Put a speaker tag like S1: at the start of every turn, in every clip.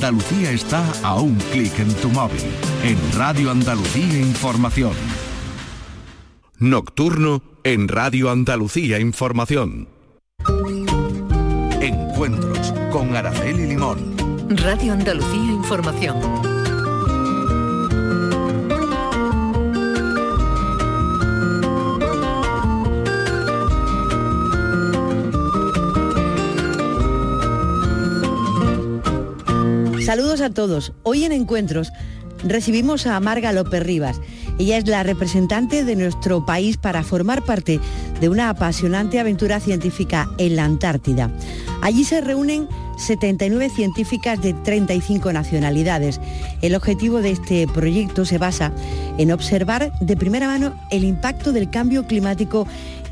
S1: Andalucía está a un clic en tu móvil. En Radio Andalucía Información. Nocturno en Radio Andalucía Información. Encuentros con Araceli Limón.
S2: Radio Andalucía Información.
S3: Saludos a todos. Hoy en Encuentros recibimos a Marga López Rivas. Ella es la representante de nuestro país para formar parte de una apasionante aventura científica en la Antártida. Allí se reúnen 79 científicas de 35 nacionalidades. El objetivo de este proyecto se basa en observar de primera mano el impacto del cambio climático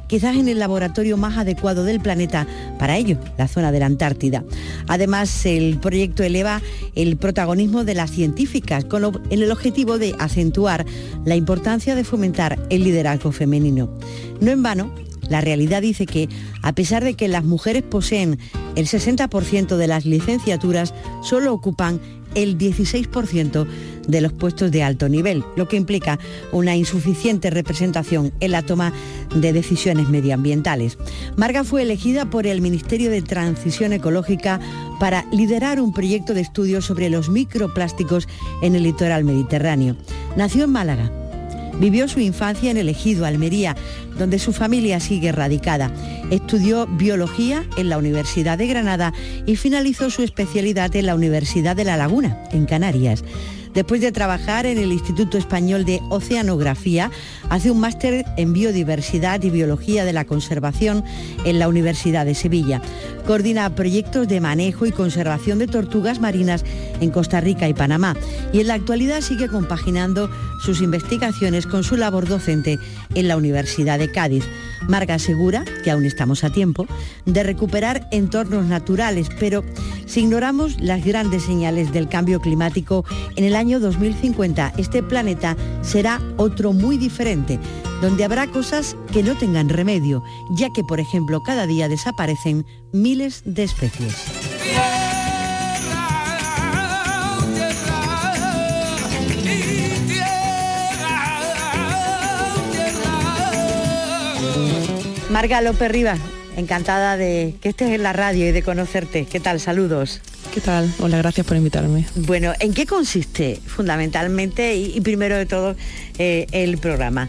S3: quizás en el laboratorio más adecuado del planeta para ello, la zona de la Antártida. Además, el proyecto eleva el protagonismo de las científicas con en el objetivo de acentuar la importancia de fomentar el liderazgo femenino. No en vano, la realidad dice que, a pesar de que las mujeres poseen el 60% de las licenciaturas, solo ocupan el 16% de los puestos de alto nivel, lo que implica una insuficiente representación en la toma de decisiones medioambientales. Marga fue elegida por el Ministerio de Transición Ecológica para liderar un proyecto de estudio sobre los microplásticos en el litoral mediterráneo. Nació en Málaga. Vivió su infancia en el Ejido, Almería, donde su familia sigue radicada. Estudió biología en la Universidad de Granada y finalizó su especialidad en la Universidad de La Laguna, en Canarias. Después de trabajar en el Instituto Español de Oceanografía, hace un máster en Biodiversidad y Biología de la Conservación en la Universidad de Sevilla. Coordina proyectos de manejo y conservación de tortugas marinas en Costa Rica y Panamá y en la actualidad sigue compaginando sus investigaciones con su labor docente en la Universidad de Cádiz. Marga asegura que aún estamos a tiempo de recuperar entornos naturales, pero si ignoramos las grandes señales del cambio climático, en el año 2050 este planeta será otro muy diferente, donde habrá cosas que no tengan remedio, ya que, por ejemplo, cada día desaparecen miles de especies. Marga López Rivas, encantada de que estés en la radio y de conocerte. ¿Qué tal? Saludos.
S4: ¿Qué tal? Hola, gracias por invitarme.
S3: Bueno, ¿en qué consiste fundamentalmente y, primero de todo eh, el programa?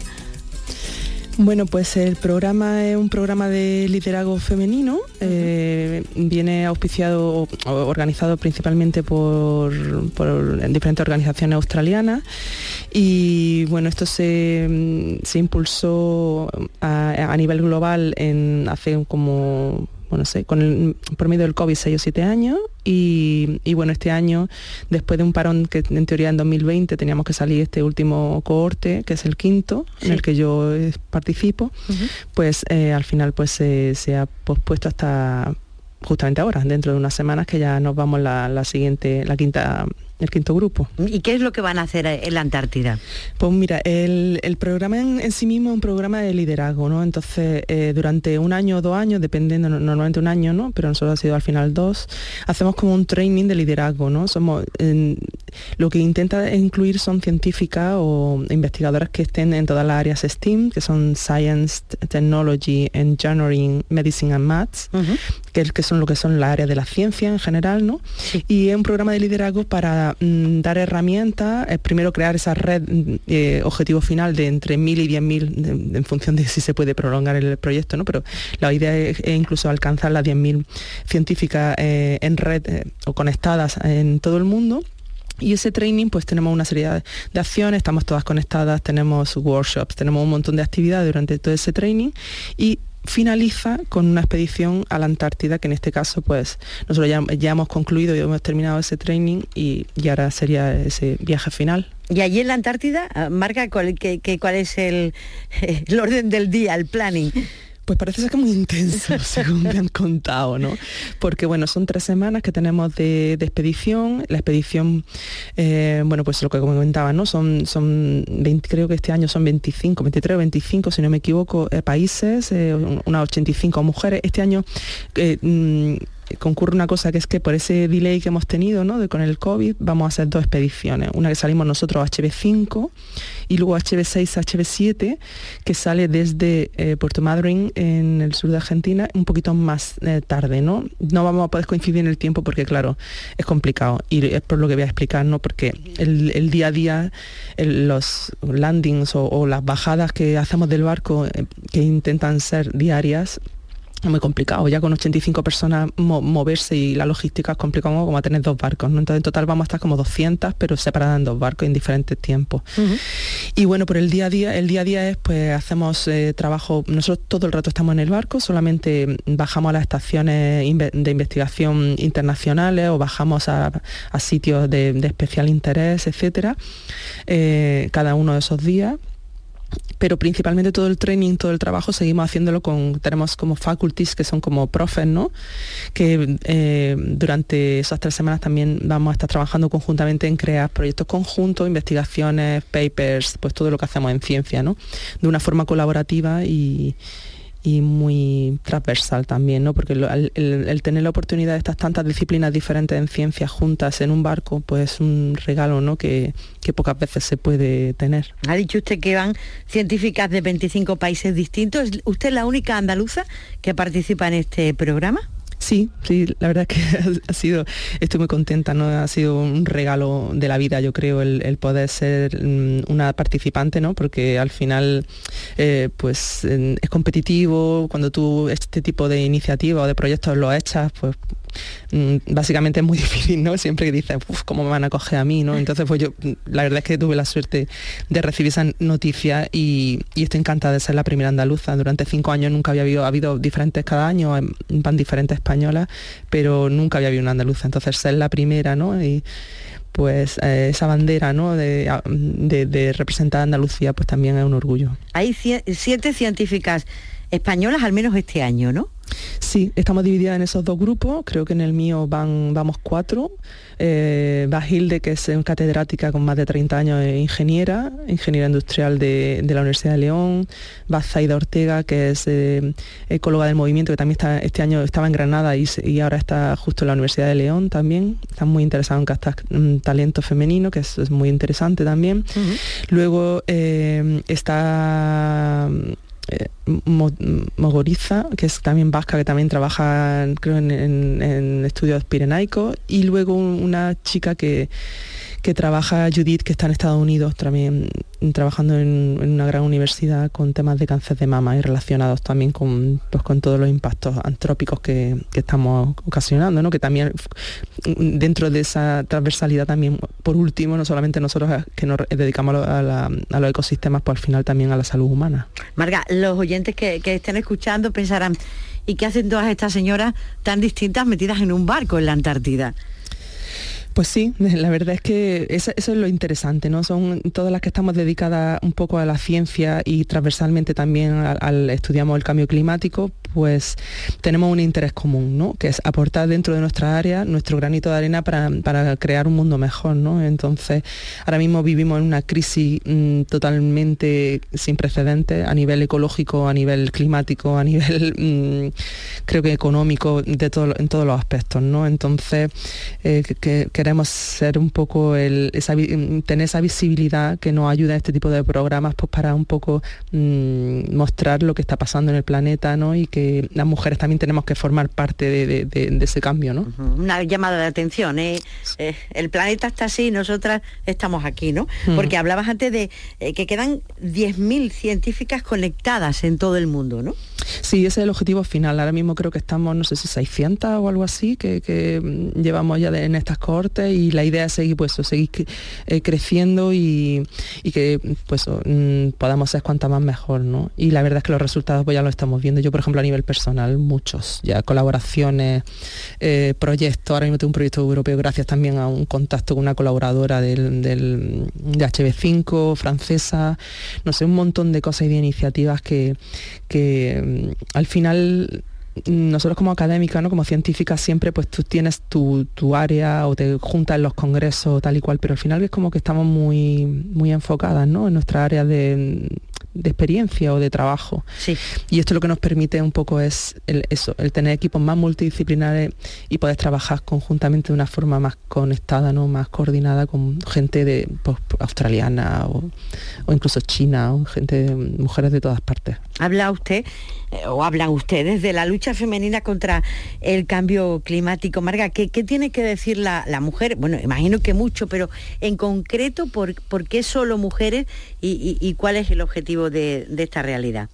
S4: Bueno, pues el programa es un programa de liderazgo femenino, eh, viene auspiciado o organizado principalmente por, diferentes organizaciones australianas y bueno, esto se, impulsó a, a, nivel global en hace como bueno, sé, con el promedio del COVID 6 o 7 años y, bueno, este año, después de un parón que en teoría en 2020 teníamos que salir este último cohorte, que es el quinto, en el que yo eh, participo, pues eh, al final pues se ha pospuesto hasta justamente ahora, dentro de unas semanas que ya nos vamos la, la siguiente, la quinta el quinto grupo.
S3: ¿Y qué es lo que van a hacer en la Antártida?
S4: Pues mira, el, programa en, sí mismo es un programa de liderazgo, ¿no? Entonces, eh, durante un año o dos años, dependiendo, normalmente un año, ¿no? Pero nosotros ha sido al final dos, hacemos como un training de liderazgo, ¿no? Somos, lo que intenta incluir son científicas o investigadoras que estén en todas las áreas STEAM, que son Science, Technology, Engineering, Medicine and Maths, que, que, son lo que son las áreas de la ciencia en general, ¿no? Y es un programa de liderazgo para Mm, dar herramientas, primero crear esa red mm, eh, objetivo final de entre 1.000 y 10.000 en función de si se puede prolongar el proyecto, ¿no? pero la idea es, incluso alcanzar las 10.000 científicas eh, en red eh, o conectadas en todo el mundo. Y ese training, pues tenemos una serie de acciones, estamos todas conectadas, tenemos workshops, tenemos un montón de actividades durante todo ese training y finaliza con una expedición a la Antártida, que en este caso pues nosotros ya, hemos concluido y hemos terminado ese training y, ahora sería ese viaje final.
S3: Y allí en la Antártida, ah, marca cuál, cuál es el, el orden del día, el planning.
S4: Pues parece ser que muy intenso, según me han contado, ¿no? Porque bueno, son tres semanas que tenemos de, expedición. La expedición, eh, bueno, pues lo que comentaba, ¿no? Son, son 20, creo que este año son 25, 23 o 25, si no me equivoco, eh, países, eh, unas 85 mujeres. Este año mm, concurre una cosa que es que por ese delay que hemos tenido ¿no? de, con el COVID vamos a hacer dos expediciones. Una que salimos nosotros HB5 y luego HB6, HB7, que sale desde eh, Puerto Madryn en el sur de Argentina un poquito más eh, tarde. ¿no? no vamos a poder coincidir en el tiempo porque claro, es complicado y es por lo que voy a explicar, ¿no? porque el, día a día, los landings o, las bajadas que hacemos del barco, eh, que intentan ser diarias, es muy complicado. Ya con 85 personas moverse y la logística es complicado como a tener dos barcos. ¿no? Entonces en total vamos a estar como 200, pero separadas en dos barcos en diferentes tiempos. Y bueno, por el día a día, el día a día es pues hacemos eh, trabajo, nosotros todo el rato estamos en el barco, solamente bajamos a las estaciones de investigación internacionales o bajamos a, sitios de, especial interés, etcétera, eh, cada uno de esos días pero principalmente todo el training, todo el trabajo seguimos haciéndolo con, tenemos como faculties que son como profes, ¿no? Que eh, durante esas tres semanas también vamos a estar trabajando conjuntamente en crear proyectos conjuntos, investigaciones, papers, pues todo lo que hacemos en ciencia, ¿no? De una forma colaborativa y, y muy transversal también, ¿no? porque el, tener la oportunidad de estas tantas disciplinas diferentes en ciencias juntas en un barco, pues es un regalo ¿no? que, que pocas veces se puede tener.
S3: Ha dicho usted que van científicas de 25 países distintos. ¿Es usted la única andaluza que participa en este programa?
S4: Sí, sí, la verdad es que ha sido, estoy muy contenta, ¿no? Ha sido un regalo de la vida, yo creo, el, poder ser mm, una participante, ¿no? Porque al final, eh, pues es competitivo, cuando tú este tipo de iniciativas o de proyectos lo echas, pues básicamente es muy difícil, ¿no? Siempre que dices, ¿cómo me van a coger a mí? ¿no? Entonces, pues yo, mm, la verdad es que tuve la suerte de recibir esa noticia y, estoy encantada de ser la primera andaluza. Durante cinco años nunca había habido, ha habido diferentes cada año, van diferentes españolas, pero nunca había habido una andaluza. Entonces, ser la primera, ¿no? Y, pues eh, esa bandera ¿no? de, de, representar a Andalucía pues también es un orgullo.
S3: Hay siete científicas españolas al menos este año, ¿no?
S4: Sí, estamos divididas en esos dos grupos. Creo que en el mío van, vamos cuatro. Eh, va Hilde, que es catedrática con más de 30 años, de ingeniera, ingeniera industrial de, la Universidad de León. Va Zaida Ortega, que es eh, ecóloga del movimiento, que también está, este año estaba en Granada y, ahora está justo en la Universidad de León también. Está muy interesado en captar un talento femenino, que es, muy interesante también. Luego eh, está eh, Mogoriza, que es también vasca, que también trabaja creo en, estudios pirenaicos, y luego una chica que, que trabaja Judith, que está en Estados Unidos también trabajando en, una gran universidad con temas de cáncer de mama y relacionados también con, pues, con todos los impactos antrópicos que, estamos ocasionando, ¿no? que también dentro de esa transversalidad también, por último, no solamente nosotros que nos dedicamos a, los ecosistemas, pues al final también a la salud humana.
S3: Marga, los oyentes que, que estén escuchando pensarán, ¿y qué hacen todas estas señoras tan distintas metidas en un barco en la Antártida?
S4: Pues sí, la verdad es que eso, es lo interesante, ¿no? Son todas las que estamos dedicadas un poco a la ciencia y transversalmente también al, estudiamos el cambio climático, pues tenemos un interés común, ¿no? Que es aportar dentro de nuestra área nuestro granito de arena para, crear un mundo mejor, ¿no? Entonces, ahora mismo vivimos en una crisis mm, totalmente sin precedentes a nivel ecológico, a nivel climático, a nivel, mm, creo que económico, de todo, en todos los aspectos, ¿no? Entonces, eh, que, queremos ser un poco el, tener esa visibilidad que nos ayuda a este tipo de programas pues para un poco mm, mostrar lo que está pasando en el planeta ¿no? y que las mujeres también tenemos que formar parte de, ese cambio. ¿no?
S3: Una llamada de atención. ¿eh? Eh, el planeta está así, nosotras estamos aquí, ¿no? Porque hablabas antes de eh, que quedan 10.000 científicas conectadas en todo el mundo, ¿no?
S4: Sí, ese es el objetivo final. Ahora mismo creo que estamos, no sé si 600 o algo así, que, mm, llevamos ya en estas y la idea es seguir, pues, seguir eh, creciendo y, que pues, mm, podamos ser cuanta más mejor. ¿no? Y la verdad es que los resultados pues, ya los estamos viendo. Yo, por ejemplo, a nivel personal, muchos, ya colaboraciones, eh, proyectos. Ahora mismo tengo un proyecto europeo gracias también a un contacto con una colaboradora del, del de HB5, francesa, no sé, un montón de cosas y de iniciativas que, que mm, al final nosotros como académica, ¿no? como científica, siempre pues tú tienes tu, área o te juntas en los congresos tal y cual, pero al final es como que estamos muy, muy enfocadas ¿no? en nuestra área de experiencia o de trabajo.
S3: Sí.
S4: Y esto lo que nos permite un poco es el, eso, el tener equipos más multidisciplinares y poder trabajar conjuntamente de una forma más conectada, ¿no? más coordinada con gente de pues, australiana o, incluso china, o gente de mujeres de todas partes.
S3: Habla usted o hablan ustedes de la lucha femenina contra el cambio climático. Marga, ¿qué, tiene que decir la, mujer? Bueno, imagino que mucho, pero en concreto, ¿por, qué solo mujeres y, cuál es el objetivo de esta realidad?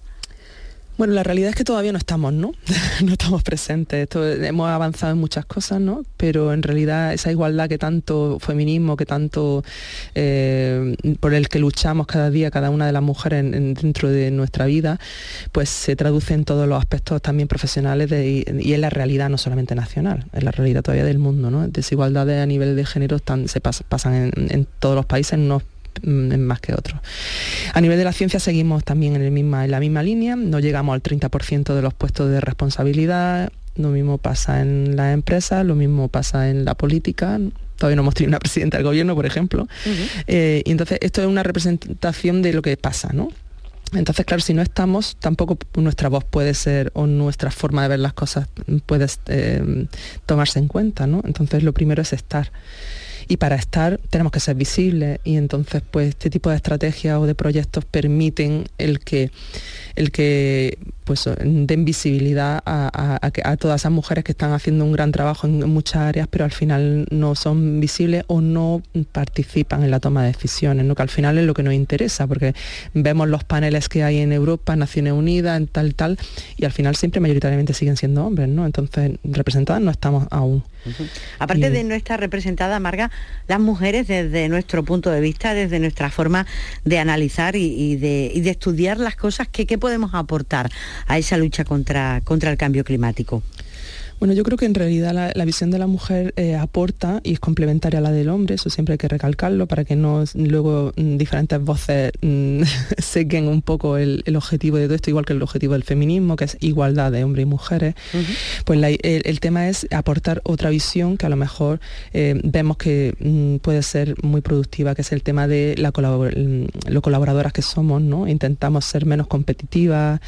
S4: Bueno, la realidad es que todavía no estamos, ¿no? no estamos presentes. hemos avanzado en muchas cosas, ¿no? Pero en realidad esa igualdad que tanto feminismo, que tanto eh, por el que luchamos cada día, cada una de las mujeres dentro de nuestra vida, pues se traduce en todos los aspectos también profesionales y, en la realidad no solamente nacional, en la realidad todavía del mundo, ¿no? Desigualdades a nivel de género se pasan en, en todos los países, no más que otros. A nivel de la ciencia seguimos también en, el misma, en la misma línea, no llegamos al 30% de los puestos de responsabilidad, lo mismo pasa en las empresas, lo mismo pasa en la política, todavía no hemos tenido una presidenta del gobierno, por ejemplo. Eh, y entonces esto es una representación de lo que pasa, ¿no? Entonces, claro, si no estamos, tampoco nuestra voz puede ser o nuestra forma de ver las cosas puede eh, tomarse en cuenta, ¿no? Entonces, lo primero es estar y para estar tenemos que ser visibles. Y entonces pues este tipo de estrategias o de proyectos permiten el que el que pues den visibilidad a, todas esas mujeres que están haciendo un gran trabajo en, muchas áreas, pero al final no son visibles o no participan en la toma de decisiones, ¿no? que al final es lo que nos interesa, porque vemos los paneles que hay en Europa, Naciones Unidas, en tal, tal, y al final siempre mayoritariamente siguen siendo hombres, ¿no? Entonces, representadas no estamos aún.
S3: Aparte de no estar representada, Marga, las mujeres desde nuestro punto de vista, desde nuestra forma de analizar y, de, estudiar las cosas, que, ¿qué podemos aportar a esa lucha contra, contra el cambio climático?
S4: Bueno, yo creo que en realidad la, visión de la mujer eh, aporta y es complementaria a la del hombre, eso siempre hay que recalcarlo para que no luego mm, diferentes voces mm, sequen un poco el, objetivo de todo esto, igual que el objetivo del feminismo, que es igualdad de hombres y mujeres. Pues el, tema es aportar otra visión que a lo mejor eh, vemos que mm, puede ser muy productiva, que es el tema de la lo colaboradoras que somos, ¿no? Intentamos ser menos competitivas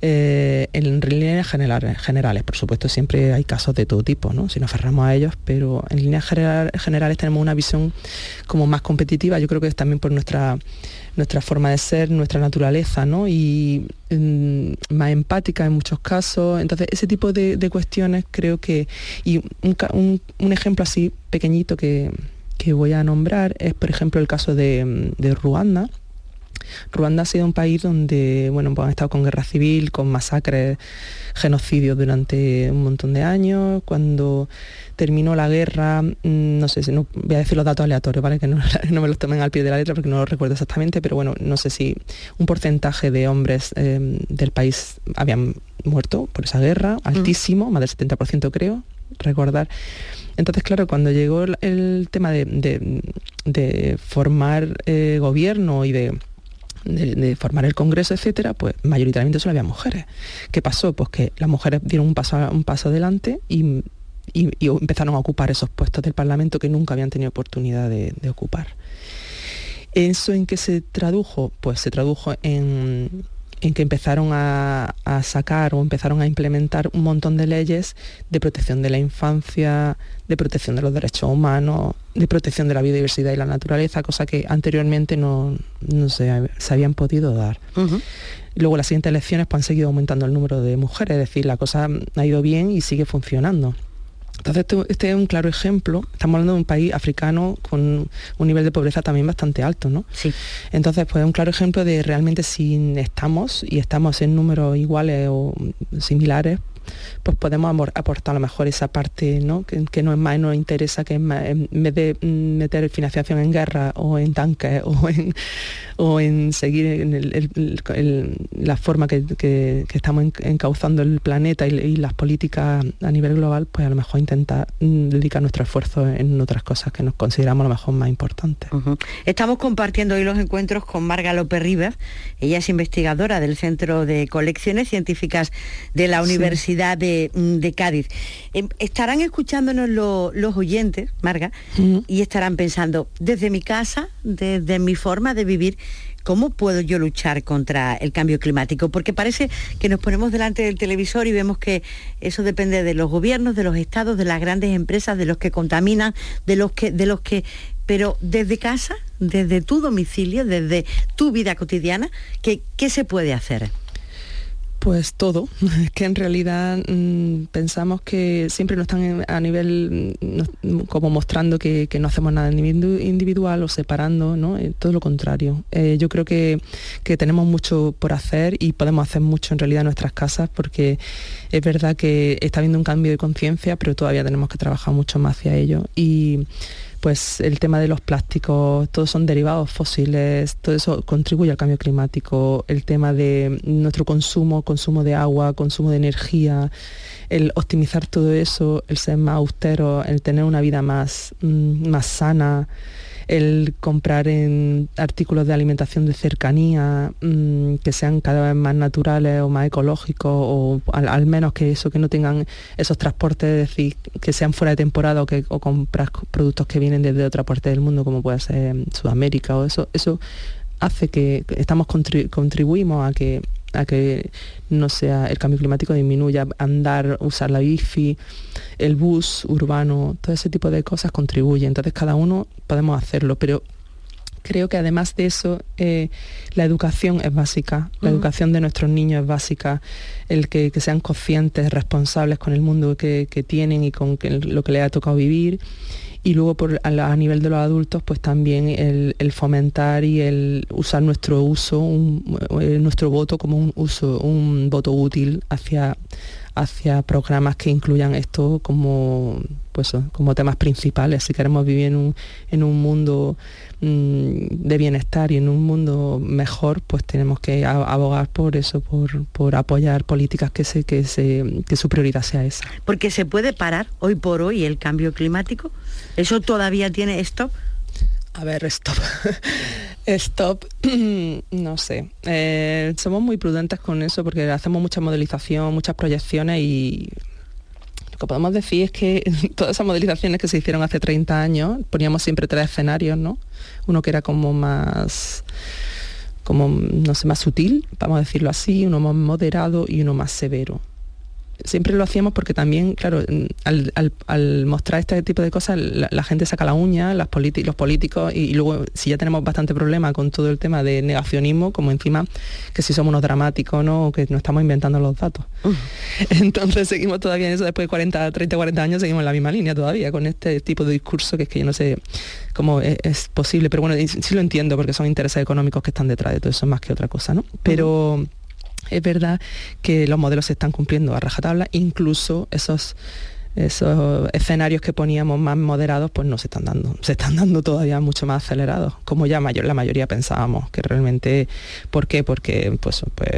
S4: eh, en líneas generales, generales, por supuesto siempre hay casos de todo tipo, ¿no? si nos aferramos a ellos, pero en líneas generales tenemos una visión como más competitiva, yo creo que es también por nuestra, nuestra forma de ser, nuestra naturaleza, ¿no? y mm, más empática en muchos casos. Entonces, ese tipo de, cuestiones creo que, y un, ejemplo así pequeñito que, voy a nombrar es, por ejemplo, el caso de Ruanda, Ruanda ha sido un país donde, bueno, pues han estado con guerra civil, con masacres, genocidios durante un montón de años. Cuando terminó la guerra, mm, no sé, no, voy a decir los datos aleatorios, ¿vale? Que no, me los tomen al pie de la letra porque no lo recuerdo exactamente, pero bueno, no sé si un porcentaje de hombres em, del país habían muerto por esa guerra, mm. altísimo, más del 70% creo, recordar. Entonces, claro, cuando llegó el, tema de, formar eh, gobierno y de de, formar el Congreso, etcétera, pues mayoritariamente solo había mujeres. ¿Qué pasó? Pues que las mujeres dieron un paso, un paso adelante y, empezaron a ocupar esos puestos del Parlamento que nunca habían tenido oportunidad de, de ocupar. ¿Eso en qué se tradujo? Pues se tradujo en en que empezaron a, sacar o empezaron a implementar un montón de leyes de protección de la infancia, de protección de los derechos humanos, de protección de la biodiversidad y la naturaleza, cosa que anteriormente no, se, habían podido dar. Luego las siguientes elecciones pues, han seguido aumentando el número de mujeres, es decir, la cosa ha ido bien y sigue funcionando. Entonces, este, es un claro ejemplo. Estamos hablando de un país africano con un nivel de pobreza también bastante alto, ¿no?
S3: Sí.
S4: Entonces, pues es un claro ejemplo de realmente si estamos y estamos en números iguales o similares, pues podemos aportar a lo mejor esa parte ¿no? que, no es más nos interesa, que es más, en vez de meter financiación en guerra o en tanques o en, o en seguir en la forma que, estamos encauzando el planeta y, las políticas a nivel global, pues a lo mejor intentar mm, dedicar nuestro esfuerzo en otras cosas que nos consideramos a lo mejor más importantes.
S3: Estamos compartiendo hoy los encuentros con Marga López Rivas. Ella es investigadora del Centro de Colecciones Científicas de la Universidad localidad de, mm, Cádiz. Em, estarán escuchándonos los oyentes, Marga, y estarán pensando, desde mi casa, desde mi forma de vivir, ¿cómo puedo yo luchar contra el cambio climático? Porque parece que nos ponemos delante del televisor y vemos que eso depende de los gobiernos, de los estados, de las grandes empresas, de los que contaminan, de los que, de los que pero desde casa, desde tu domicilio, desde tu vida cotidiana, ¿qué, qué se puede hacer?
S4: Pues todo, que en realidad mm, pensamos que siempre nos están a nivel mm, como mostrando que, no hacemos nada individual o separando, ¿no? Eh, todo lo contrario. Eh, yo creo que, que, tenemos mucho por hacer y podemos hacer mucho en realidad en nuestras casas porque es verdad que está habiendo un cambio de conciencia, pero todavía tenemos que trabajar mucho más hacia ello. Y pues el tema de los plásticos, todos son derivados fósiles, todo eso contribuye al cambio climático, el tema de nuestro consumo, consumo de agua, consumo de energía, el optimizar todo eso, el ser más austero, el tener una vida más, mm, más sana, el comprar en artículos de alimentación de cercanía mm, que sean cada vez más naturales o más ecológicos o al, menos que eso que no tengan esos transportes es decir que sean fuera de temporada o que o comprar productos que vienen desde otra parte del mundo como puede ser Sudamérica o eso eso hace que estamos contribuimos a que a que no sea el cambio climático disminuya, andar, usar la bici, el bus urbano, todo ese tipo de cosas contribuye. Entonces cada uno podemos hacerlo, pero creo que además de eso eh, la educación es básica, la educación de nuestros niños es básica, el que, sean conscientes, responsables con el mundo que, tienen y con lo que les ha tocado vivir y luego a, nivel de los adultos pues también el, fomentar y el usar nuestro uso, eh, nuestro voto como un uso, un voto útil hacia, hacia programas que incluyan esto como, pues, como temas principales. Si queremos vivir en un, en un mundo de bienestar y en un mundo mejor, pues tenemos que abogar por eso, por, por apoyar políticas que, se, que, se, que su prioridad sea esa.
S3: Porque se puede parar hoy por hoy el cambio climático. ¿Eso todavía tiene stop?
S4: A ver, stop. stop, no sé. Eh, somos muy prudentes con eso porque hacemos mucha modelización, muchas proyecciones y lo que podemos decir es que todas esas modelizaciones que se hicieron hace 30 años, poníamos siempre tres escenarios, ¿no? Uno que era como más como no sé, más sutil, vamos a decirlo así, uno más moderado y uno más severo siempre lo hacíamos porque también, claro, al, mostrar este tipo de cosas, la, gente saca la uña, las los políticos, y, luego si ya tenemos bastante problema con todo el tema de negacionismo, como encima que si somos unos dramáticos, ¿no? O que nos estamos inventando los datos. Entonces seguimos todavía en eso, después de 40, 30, 40 años, seguimos en la misma línea todavía, con este tipo de discurso que es que yo no sé cómo es, posible, pero bueno, sí lo entiendo porque son intereses económicos que están detrás de todo eso más que otra cosa, ¿no? Pero es verdad que los modelos se están cumpliendo a rajatabla, incluso esos esos escenarios que poníamos más moderados pues no se están dando, se están dando todavía mucho más acelerados, como ya mayor, la mayoría pensábamos, que realmente, ¿por qué? Porque pues, pues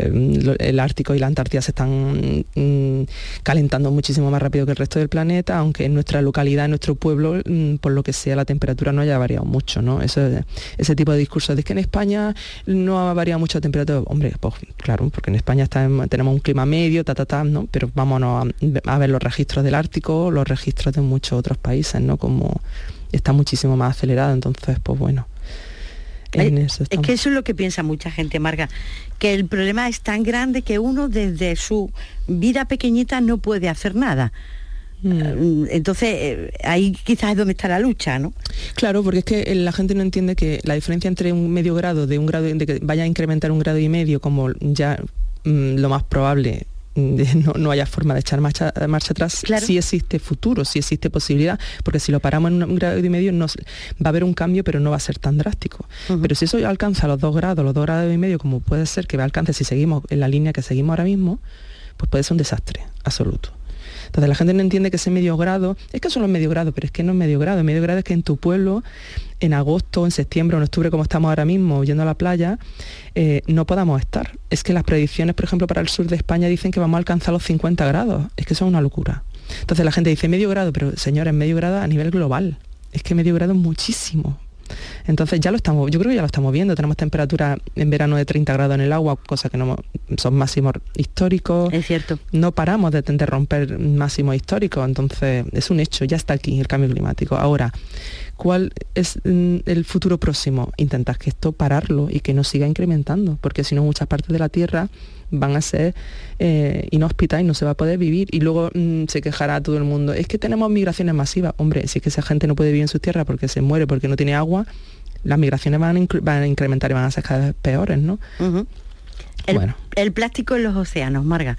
S4: el Ártico y la Antártida se están mm, calentando muchísimo más rápido que el resto del planeta, aunque en nuestra localidad, en nuestro pueblo, mm, por lo que sea, la temperatura no haya variado mucho, ¿no? Ese, ese tipo de discursos de que en España no ha variado mucho la temperatura, hombre, pues claro, porque en España tenemos un clima medio, ta, ¿no? Pero vámonos a ver los registros del Ártico los registros de muchos otros países, ¿no? Como está muchísimo más acelerado, entonces, pues bueno.
S3: es que eso es lo que piensa mucha gente, Marga, que el problema es tan grande que uno desde su vida pequeñita no puede hacer nada. Mm. Entonces, eh, ahí quizás es donde está la lucha, ¿no?
S4: Claro, porque es que la gente no entiende que la diferencia entre un medio grado, de un grado de que vaya a incrementar un grado y medio, como ya mm, lo más probable no, haya forma de echar marcha, marcha atrás, si existe futuro, si existe posibilidad, porque si lo paramos en un grado y medio va a haber un cambio, pero no va a ser tan drástico. Pero si eso alcanza los dos grados, los dos grados y medio, como puede ser que alcance si seguimos en la línea que seguimos ahora mismo, pues puede ser un desastre absoluto. Entonces la gente no entiende que ese medio grado, es que son los medio grado, pero es que no es medio grado, medio grado es que en tu pueblo, en agosto, en septiembre o en octubre, como estamos ahora mismo, yendo a la playa, eh, no podamos estar. Es que las predicciones, por ejemplo, para el sur de España dicen que vamos a alcanzar los 50 grados. Es que eso es una locura. Entonces la gente dice medio grado, pero señores, medio grado a nivel global. Es que medio grado es muchísimo. Entonces ya lo estamos, yo creo que ya lo estamos viendo, tenemos temperatura en verano de 30 grados en el agua, cosa que no son máximos históricos.
S3: Es cierto.
S4: No paramos de, de romper máximos históricos, entonces es un hecho, ya está aquí el cambio climático. Ahora, ¿cuál es mm, el futuro próximo? Intentar que esto pararlo y que no siga incrementando, porque si no muchas partes de la Tierra van a ser eh, inhóspitas y no se va a poder vivir. Y luego mm, se quejará todo el mundo, es que tenemos migraciones masivas. Hombre, si es que esa gente no puede vivir en sus tierras porque se muere, porque no tiene agua, las migraciones van a, incrementar y van a ser cada vez peores, ¿no?
S3: El, bueno. el, plástico en los océanos, Marga.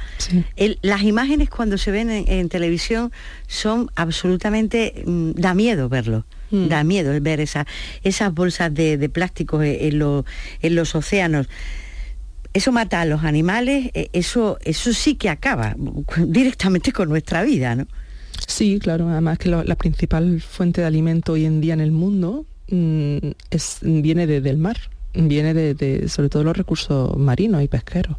S3: las imágenes cuando se ven en, televisión son absolutamente... Mm, da miedo verlo. Mm. Da miedo ver esa, esas bolsas de, plástico en, en los océanos eso mata a los animales, eh, eso, eso sí que acaba directamente con nuestra vida, ¿no?
S4: Sí, claro, además que la principal fuente de alimento hoy en día en el mundo mm, es, viene de, del mar, viene de, sobre todo los recursos marinos y pesqueros.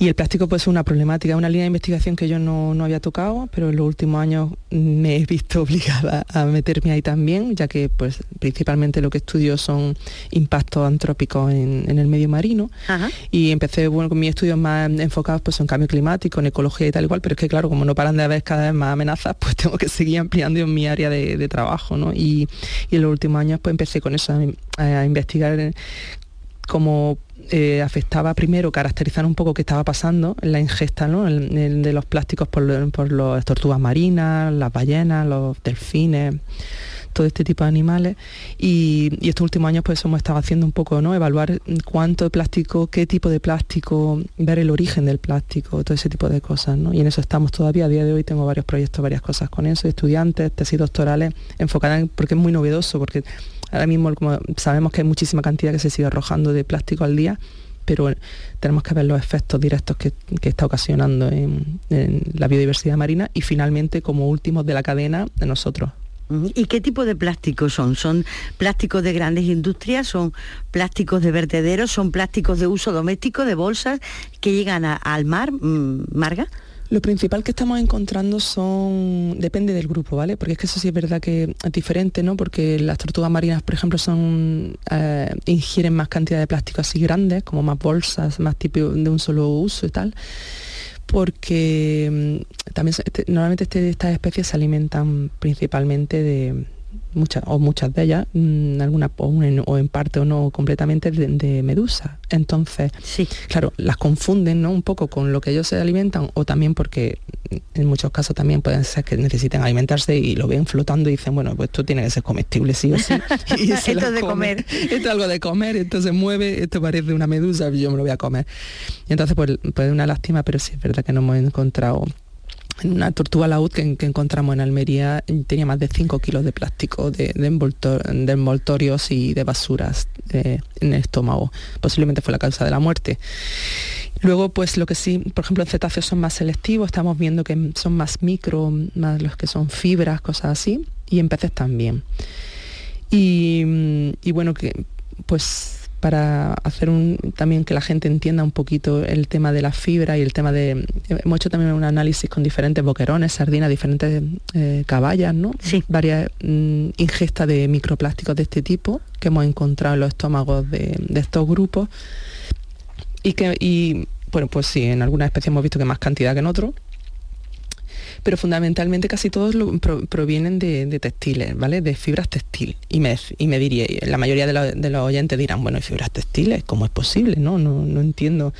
S4: Y el plástico pues es una problemática, una línea de investigación que yo no, había tocado, pero en los últimos años me he visto obligada a meterme ahí también, ya que pues principalmente lo que estudio son impactos antrópicos en, el medio marino. Y empecé bueno, con mis estudios más enfocados pues en cambio climático, en ecología y tal igual, pero es que claro, como no paran de haber cada vez más amenazas, pues tengo que seguir ampliando en mi área de, trabajo. ¿no? Y, en los últimos años pues empecé con eso, a, investigar cómo eh, afectaba primero caracterizar un poco qué estaba pasando en la ingesta de los plásticos por, las tortugas marinas, las ballenas, los delfines todo este tipo de animales y, estos últimos años pues hemos estado haciendo un poco, ¿no? Evaluar cuánto de plástico, qué tipo de plástico, ver el origen del plástico, todo ese tipo de cosas, ¿no? Y en eso estamos todavía, a día de hoy tengo varios proyectos, varias cosas con eso, estudiantes, tesis doctorales, enfocadas en, porque es muy novedoso, porque Ahora mismo como sabemos que hay muchísima cantidad que se sigue arrojando de plástico al día, pero tenemos que ver los efectos directos que, está ocasionando en, la biodiversidad marina y finalmente como últimos de la cadena de nosotros.
S3: ¿Y qué tipo de plásticos son? ¿Son plásticos de grandes industrias? ¿Son plásticos de vertederos? ¿Son plásticos de uso doméstico, de bolsas que llegan al mar, mm, Marga?
S4: Lo principal que estamos encontrando son, depende del grupo, ¿vale? Porque es que eso sí es verdad que es diferente, ¿no? Porque las tortugas marinas, por ejemplo, son eh, ingieren más cantidad de plástico así grandes, como más bolsas, más tipo de un solo uso y tal porque mm, también este, normalmente este, estas especies se alimentan principalmente de, muchas o muchas de ellas, mm, algunas o, en, parte o no completamente de, medusa. Entonces, sí. claro, las confunden ¿no? un poco con lo que ellos se alimentan o también porque en muchos casos también pueden ser que necesiten alimentarse y lo ven flotando y dicen, bueno, pues esto tiene que ser comestible sí o sí.
S3: Y esto es de comer.
S4: Esto es algo de comer, esto se mueve, esto parece una medusa, yo me lo voy a comer. Y entonces, pues, pues una lástima, pero sí es verdad que no hemos encontrado una tortuga laúd que, encontramos en Almería tenía más de 5 kilos de plástico, de, envoltorios y de basuras eh, en el estómago. Posiblemente fue la causa de la muerte. Luego, pues lo que sí, por ejemplo, en cetáceos son más selectivos, estamos viendo que son más micro, más los que son fibras, cosas así, y en peces también. Y, y bueno, que pues para hacer un, también que la gente entienda un poquito el tema de la fibra y el tema de... Hemos hecho también un análisis con diferentes boquerones, sardinas, diferentes eh, caballas, ¿no?
S3: Sí.
S4: Varias mm, ingestas de microplásticos de este tipo que hemos encontrado en los estómagos de, estos grupos y que, y, bueno, pues sí, en algunas especies hemos visto que más cantidad que en otros, pero fundamentalmente casi todos provienen de, textiles, ¿vale? De fibras textiles. Y me, y me diría, la mayoría de, los oyentes dirán, bueno, fibras textiles? ¿Cómo es posible? No, no, entiendo.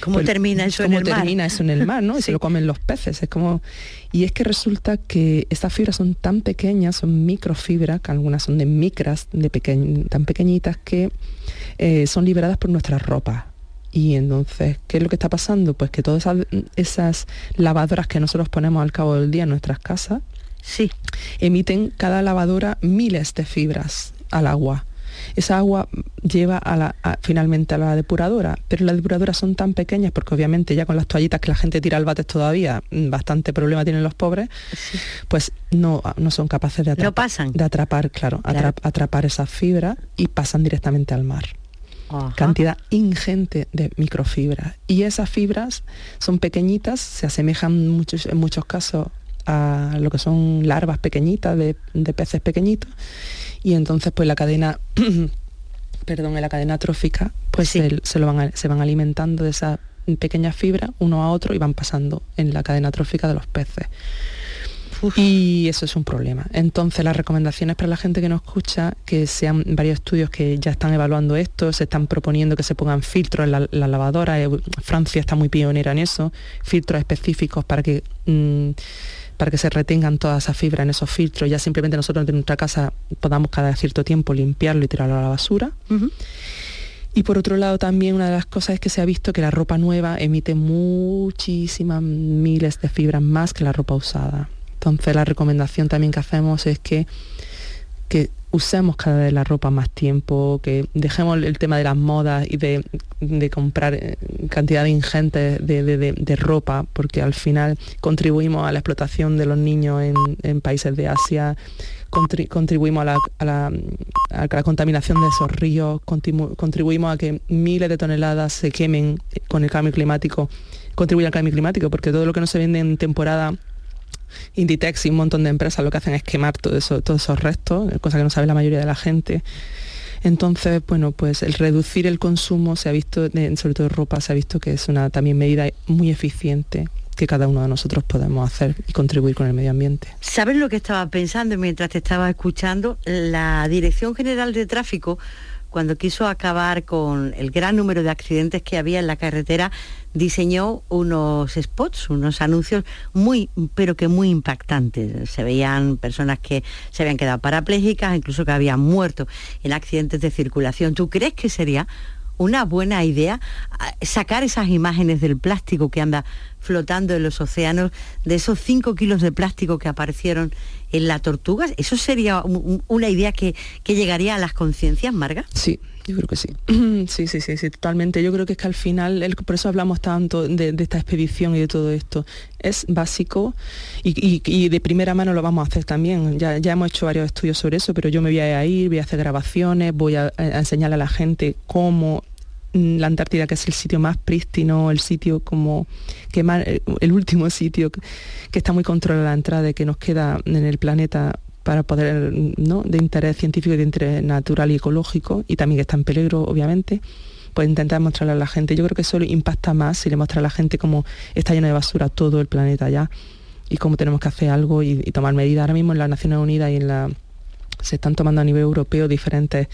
S3: ¿Cómo pues, termina eso en el
S4: mar? termina eso en el mar, ¿no? Y se lo comen los peces. Es como. Y es que resulta que estas fibras son tan pequeñas, son microfibras, que algunas son de micras, de tan pequeñitas que eh, son liberadas por nuestras ropas. Y entonces, ¿qué es lo que está pasando? Pues que todas esas, lavadoras que nosotros ponemos al cabo del día en nuestras casas,
S3: sí.
S4: emiten cada lavadora miles de fibras al agua. Esa agua lleva a la, finalmente a la depuradora, pero las depuradoras son tan pequeñas, porque obviamente ya con las toallitas que la gente tira al váter todavía, mm, bastante problema tienen los pobres, pues no, no son capaces de atrapar, de atrapar claro, atrapar esas fibras y pasan directamente al mar cantidad ingente de microfibras. Y esas fibras son pequeñitas, se asemejan muchos, en muchos casos a lo que son larvas pequeñitas de, peces pequeñitos. Y entonces pues la cadena perdón en la cadena trófica pues se, lo van se van alimentando de esas pequeñas fibras uno a otro y van pasando en la cadena trófica de los peces y eso es un problema. Entonces, las recomendaciones para la gente que nos escucha, que sean varios estudios que ya están evaluando esto, se están proponiendo que se pongan filtros en la, lavadora. Eh, Francia está muy pionera en eso, filtros específicos para que... Mm, para que se retengan todas esas fibras en esos filtros, ya simplemente nosotros en nuestra casa podamos cada cierto tiempo limpiarlo y tirarlo a la basura. Y por otro lado también una de las cosas es que se ha visto que la ropa nueva emite muchísimas miles de fibras más que la ropa usada. Entonces la recomendación también que hacemos es que, que usemos cada vez la ropa más tiempo, que dejemos el tema de las modas y de, comprar eh, cantidad ingente de, de, ropa, porque al final contribuimos a la explotación de los niños en, países de Asia, contribuimos a la, contaminación de esos ríos, contribuimos a que miles de toneladas se quemen con el cambio climático, contribuye al cambio climático, porque todo lo que no se vende en temporada Inditex y un montón de empresas lo que hacen es quemar eso, todos esos restos, cosa que no sabe la mayoría de la gente. Entonces, bueno, pues el reducir el consumo se ha visto, sobre todo ropa, se ha visto que es una también medida muy eficiente que cada uno de nosotros podemos hacer y contribuir con el medio ambiente.
S3: ¿Sabes lo que estaba pensando mientras te estaba escuchando? La Dirección General de Tráfico cuando quiso acabar con el gran número de accidentes que había en la carretera, diseñó unos spots, unos anuncios muy, pero que muy impactantes. Se veían personas que se habían quedado parapléjicas, incluso que habían muerto en accidentes de circulación. ¿Tú crees que sería una buena idea ah, sacar esas imágenes del plástico que anda flotando en los océanos, de esos 5 kilos de plástico que aparecieron en la tortuga? ¿Eso sería una idea que, llegaría a las conciencias, Marga?
S4: Sí, yo creo que sí. Sí, sí, sí, sí, totalmente. Yo creo que es que al final, por eso hablamos tanto de, esta expedición y de todo esto. Es básico y, de primera mano lo vamos a hacer también. Ya, ya hemos hecho varios estudios sobre eso, pero yo me voy a ir, voy a hacer grabaciones, voy a, a enseñarle a la gente cómo la Antártida, que es el sitio más prístino, el sitio como que eh, el último sitio que está muy controlada la entrada y que nos queda en el planeta para poder, ¿no? de interés científico y de interés natural y ecológico, y también que está en peligro, obviamente, pues intentar mostrarle a la gente. Yo creo que eso impacta más si le muestra a la gente cómo está lleno de basura todo el planeta ya y cómo tenemos que hacer algo y, y tomar medidas. Ahora mismo en las Naciones Unidas y en la se están tomando a nivel europeo diferentes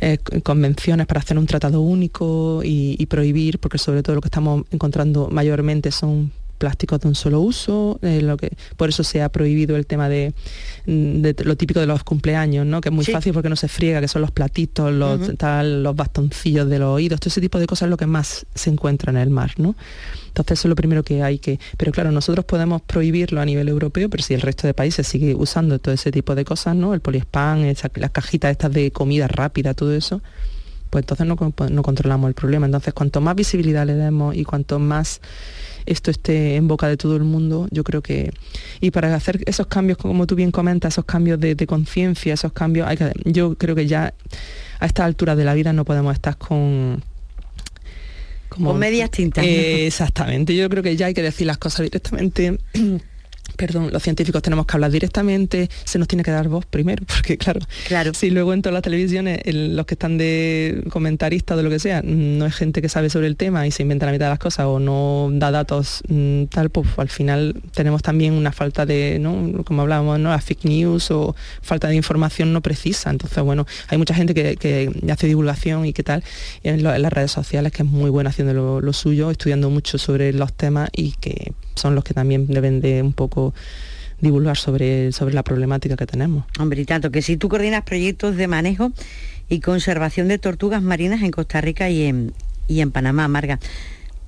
S4: eh, convenciones para hacer un tratado único y, prohibir, porque sobre todo lo que estamos encontrando mayormente son plásticos de un solo uso, eh, lo que, por eso se ha prohibido el tema de, lo típico de los cumpleaños, ¿no? que es muy fácil porque no se friega, que son los platitos, los, los bastoncillos de los oídos, todo ese tipo de cosas es lo que más se encuentra en el mar. ¿no? Entonces eso es lo primero que hay que... Pero claro, nosotros podemos prohibirlo a nivel europeo, pero si el resto de países sigue usando todo ese tipo de cosas, ¿no? El poliespan, las cajitas estas de comida rápida, todo eso, pues entonces no, no controlamos el problema. Entonces, cuanto más visibilidad le demos y cuanto más esto esté en boca de todo el mundo, yo creo que... Y para hacer esos cambios, como tú bien comentas, esos cambios de, conciencia, esos cambios, hay que, yo creo que ya a esta altura de la vida no podemos estar con
S3: con medias tintas.
S4: exactamente, yo creo que ya hay que decir las cosas directamente perdón, los científicos tenemos que hablar directamente, se nos tiene que dar voz primero, porque claro, claro. si luego en todas las televisiones los que están de comentaristas de lo que sea, no es gente que sabe sobre el tema y se inventa la mitad de las cosas o no da datos mm, tal, pues al final tenemos también una falta de, ¿no? como hablábamos, ¿no? la fake news o falta de información no precisa. Entonces, bueno, hay mucha gente que, hace divulgación y qué tal en, las redes sociales que es muy buena haciendo lo suyo, estudiando mucho sobre los temas y que son los que también deben de un poco divulgar sobre, sobre la problemática que tenemos.
S3: Hombre, y tanto que si tú coordinas proyectos de manejo y conservación de tortugas marinas en Costa Rica y en, y en Panamá, Marga,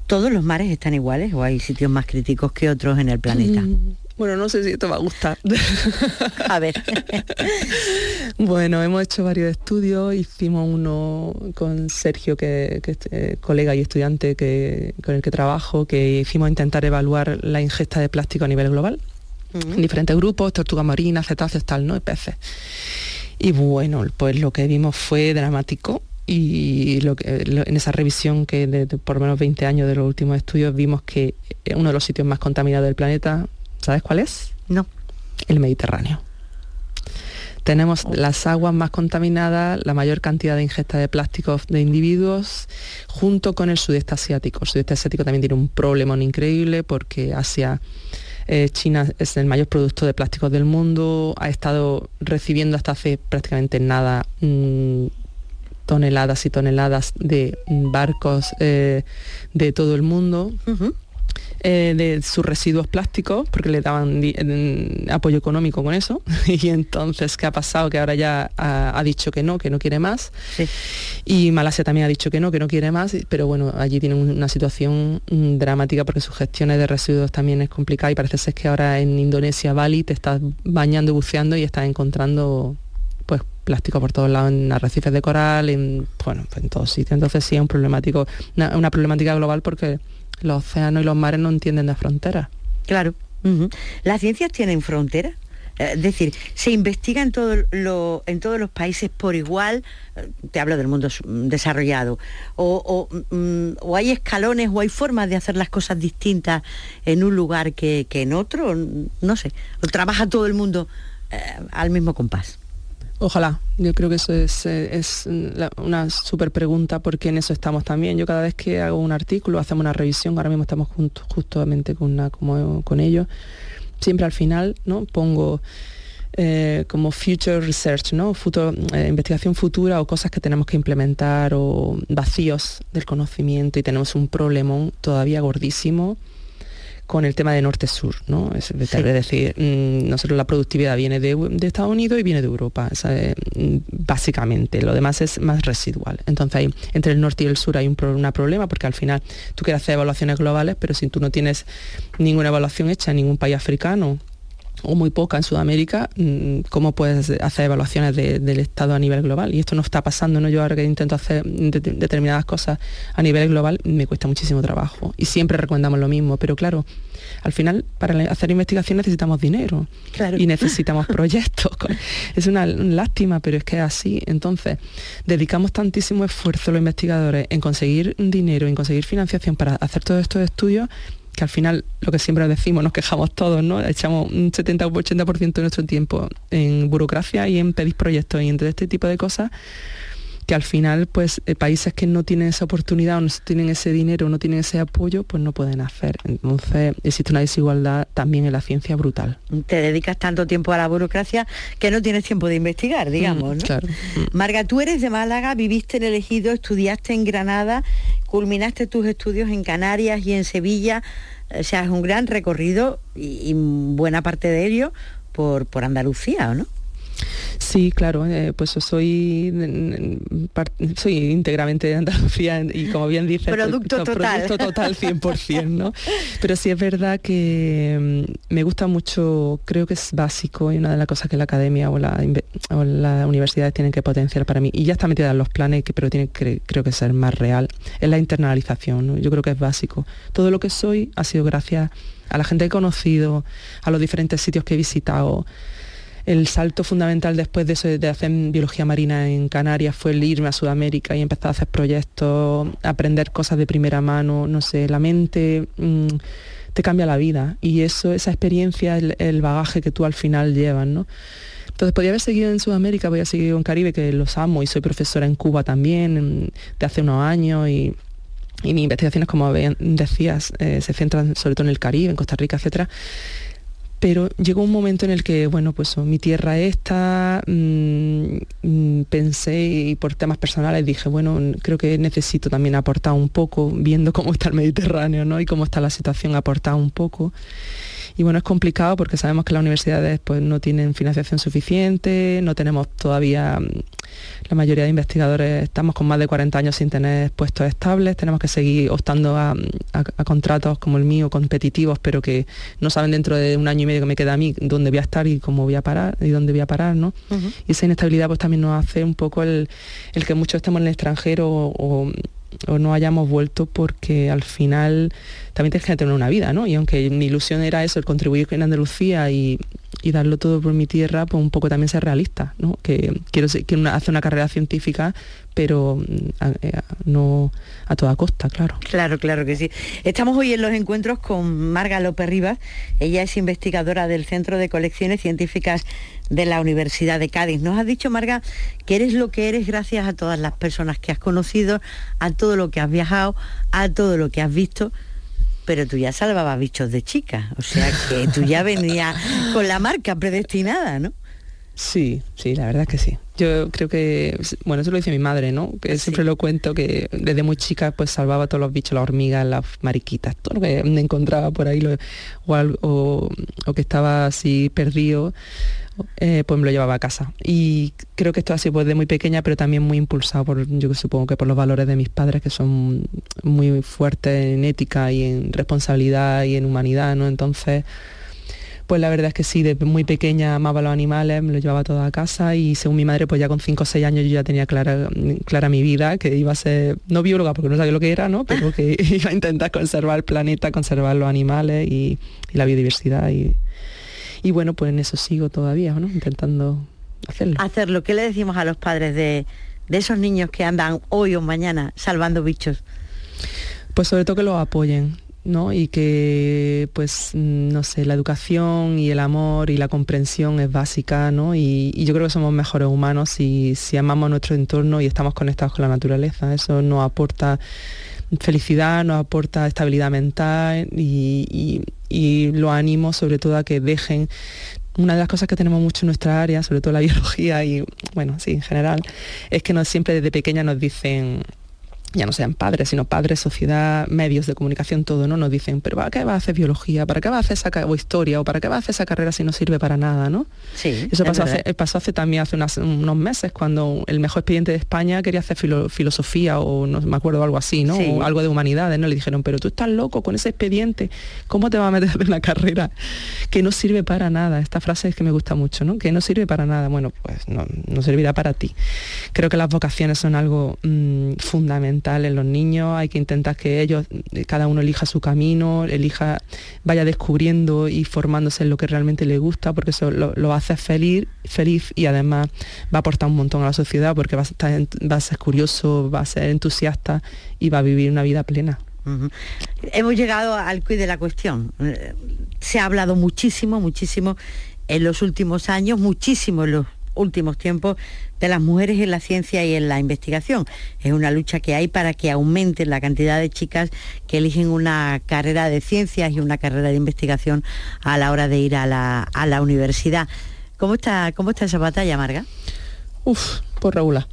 S3: ¿todos los mares están iguales o hay sitios más críticos que otros en el planeta? Mm,
S4: bueno, no sé si esto va a gustar.
S3: A ver.
S4: bueno, hemos hecho varios estudios. Hicimos uno con Sergio, que, es eh, colega y estudiante que, con el que trabajo, que hicimos intentar evaluar la ingesta de plástico a nivel global. En diferentes grupos, tortugas marinas, cetáceos, tal, ¿no? Y peces. Y bueno, pues lo que vimos fue dramático y lo que, en esa revisión que de, por lo menos 20 años de los últimos estudios vimos que uno de los sitios más contaminados del planeta ¿Sabes cuál es?
S3: No.
S4: El Mediterráneo. Tenemos oh. las aguas más contaminadas, la mayor cantidad de ingesta de plásticos de individuos, junto con el sudeste asiático. El sudeste asiático también tiene un problema increíble porque Asia, eh, China es el mayor producto de plásticos del mundo, ha estado recibiendo hasta hace prácticamente nada mm, toneladas y toneladas de barcos eh, de todo el mundo. Eh, de sus residuos plásticos, porque le daban apoyo económico con eso. y entonces, ¿qué ha pasado? Que ahora ya ha, dicho que no, que no quiere más. Y Malasia también ha dicho que no, que no quiere más, pero bueno, allí tienen una situación mm, dramática porque sus gestiones de residuos también es complicada y parece ser que ahora en Indonesia, Bali, te estás bañando buceando y estás encontrando pues plástico por todos lados en arrecifes de coral, en, bueno, en todos sitios. Entonces sí es un problemático, una problemática global porque los océanos y los mares no entienden de fronteras.
S3: Claro. ¿Las ciencias tienen fronteras? Eh, es decir, se investiga en, en todos los países por igual, eh, te hablo del mundo desarrollado, mm, o, hay escalones o hay formas de hacer las cosas distintas en un lugar que, en otro, no sé, o trabaja todo el mundo eh, al mismo compás.
S4: Ojalá, yo creo que eso es, eh, una súper pregunta porque en eso estamos también. Yo cada vez que hago un artículo, hacemos una revisión, ahora mismo estamos justamente con, una, como, con ellos, siempre al final ¿no? pongo eh, como future research, ¿no? Eh, investigación futura o cosas que tenemos que implementar o vacíos del conocimiento y tenemos un problemón todavía gordísimo con el tema de norte-sur, ¿no? Es, decir, mm, nosotros la productividad viene de, Estados Unidos y viene de Europa, mm, básicamente, lo demás es más residual. Entonces ahí, entre el norte y el sur hay un problema porque al final tú quieres hacer evaluaciones globales, pero si tú no tienes ninguna evaluación hecha en ningún país africano o muy poca en Sudamérica, mm, ¿cómo puedes hacer evaluaciones del Estado a nivel global? Y esto no está pasando, ¿no? Yo ahora que intento hacer determinadas cosas a nivel global, me cuesta muchísimo trabajo. Y siempre recomendamos lo mismo, pero claro, al final para hacer investigación necesitamos dinero y necesitamos proyectos. Es una lástima, pero es que es así. Entonces, dedicamos tantísimo esfuerzo los investigadores en conseguir dinero, en conseguir financiación para hacer todos estos estudios que al final lo que siempre decimos, nos quejamos todos, ¿no? Echamos un 70 o 80% de nuestro tiempo en burocracia y en pedir proyectos y en todo este tipo de cosas que al final pues eh, países que no tienen esa oportunidad o no tienen ese dinero, no tienen ese apoyo, pues no pueden hacer. Entonces existe una desigualdad también en la ciencia brutal.
S3: Te dedicas tanto tiempo a la burocracia que no tienes tiempo de investigar, digamos, ¿no? Claro. Marga, tú eres de Málaga, viviste en el Ejido, estudiaste en Granada, culminaste tus estudios en Canarias y en Sevilla. O sea, es un gran recorrido y, buena parte de ello por, por Andalucía, ¿no?
S4: Sí, claro, eh, pues soy, soy íntegramente de Andalucía y como bien dice,
S3: producto total.
S4: Producto total 100%, ¿no? Pero sí es verdad que mm, me gusta mucho, creo que es básico y una de las cosas que la academia o, la, las universidades tienen que potenciar para mí, y ya está metida en los planes, pero tiene que, creo que ser más real, es la internalización, yo creo que es básico. Todo lo que soy ha sido gracias a la gente que he conocido, a los diferentes sitios que he visitado, el salto fundamental después de, eso, de hacer biología marina en Canarias fue el irme a Sudamérica y empezar a hacer proyectos, aprender cosas de primera mano, no sé, la mente mm, te cambia la vida y eso, esa experiencia, el, bagaje que tú al final llevas, ¿no? Entonces podía haber seguido en Sudamérica, voy a seguir en Caribe, que los amo y soy profesora en Cuba también de hace unos años y, y mis investigaciones, como decías, eh, se centran sobre todo en el Caribe, en Costa Rica, etcétera pero llegó un momento en el que, bueno, pues mi tierra esta, mm, mm, pensé y por temas personales dije, bueno, creo que necesito también aportar un poco, viendo cómo está el Mediterráneo, ¿no? Y cómo está la situación, aportar un poco. Y bueno, es complicado porque sabemos que las universidades pues, no tienen financiación suficiente, no tenemos todavía, mm, la mayoría de investigadores estamos con más de 40 años sin tener puestos estables, tenemos que seguir optando a, contratos como el mío, competitivos, pero que no saben dentro de un año y medio que me queda a mí dónde voy a estar y cómo voy a parar y dónde voy a parar, ¿no? Y esa inestabilidad pues también nos hace un poco el, que muchos estemos en el extranjero o o no hayamos vuelto porque al final también tienes que tener una vida, ¿no? Y aunque mi ilusión era eso, el contribuir en Andalucía y, darlo todo por mi tierra, pues un poco también ser realista, ¿no? Que quiero, quiero hacer una carrera científica, pero mm, eh, no a toda costa, claro.
S3: Claro, claro que sí. Estamos hoy en los encuentros con Marga López Rivas. Ella es investigadora del Centro de Colecciones Científicas de la Universidad de Cádiz. Nos has dicho, Marga, que eres lo que eres gracias a todas las personas que has conocido, a todo lo que has viajado, a todo lo que has visto pero tú ya salvabas bichos de chica, o sea que tú ya venías con la marca predestinada, ¿no?
S4: Sí, sí, la verdad es que sí. Yo creo que, bueno, eso lo dice mi madre, ¿no? Que siempre lo cuento, que desde muy chica pues salvaba todos los bichos, las hormigas, las mariquitas, todo lo que me encontraba por ahí o, que estaba así perdido, eh, pues me lo llevaba a casa. Y creo que esto ha sido pues, de muy pequeña, pero también muy impulsado por, yo supongo que por los valores de mis padres, que son muy fuertes en ética y en responsabilidad y en humanidad, ¿no? Entonces pues la verdad es que sí, desde muy pequeña amaba los animales, me los llevaba toda a casa y según mi madre, pues ya con 5 o 6 años yo ya tenía clara, clara mi vida, que iba a ser, no bióloga porque no sabía lo que era, ¿no? Pero que iba a intentar conservar el planeta, conservar los animales y, la biodiversidad. Y, y, bueno, pues en eso sigo todavía, ¿no? Intentando hacerlo.
S3: Hacerlo. ¿Qué le decimos a los padres de, de esos niños que andan hoy o mañana salvando bichos?
S4: Pues sobre todo que los apoyen, ¿no? Y que, pues, no sé, la educación y el amor y la comprensión es básica, ¿no? Y, yo creo que somos mejores humanos si, si amamos nuestro entorno y estamos conectados con la naturaleza. Eso nos aporta felicidad, nos aporta estabilidad mental y, y, lo animo sobre todo a que dejen una de las cosas que tenemos mucho en nuestra área, sobre todo la biología y bueno, sí, en general, es que nos, siempre desde pequeña nos dicen ya no sean padres, sino padres, sociedad, medios de comunicación, todo, ¿no? Nos dicen, pero ¿para qué va a hacer biología? ¿Para qué va a hacer esa o historia? ¿O para qué va a hacer esa carrera si no sirve para nada, ¿no?
S3: Sí.
S4: Eso pasó hace, pasó hace, también hace unos meses, cuando el mejor expediente de España quería hacer filosofía o no me acuerdo algo así, ¿no? O algo de humanidades, ¿no? Le dijeron, pero tú estás loco con ese expediente, ¿cómo te va a meter en una carrera que no sirve para nada? Esta frase es que me gusta mucho, ¿no? Que no sirve para nada. Bueno, pues no, no servirá para ti. Creo que las vocaciones son algo mm, fundamental en los niños, hay que intentar que ellos, eh, cada uno elija su camino, elija, vaya descubriendo y formándose en lo que realmente le gusta, porque eso lo, va a hacer feliz, feliz y además va a aportar un montón a la sociedad porque va a, estar, va a ser curioso, va a ser entusiasta y va a vivir una vida plena.
S3: Hemos llegado al quid de la cuestión. Eh, se ha hablado muchísimo, muchísimo en los últimos años, muchísimo en los últimos tiempos de las mujeres en la ciencia y en la investigación. Es una lucha que hay para que aumente la cantidad de chicas que eligen una carrera de ciencias y una carrera de investigación a la hora de ir a la, universidad. ¿Cómo está, ¿Cómo está esa batalla, Marga?
S4: Uf, por regular.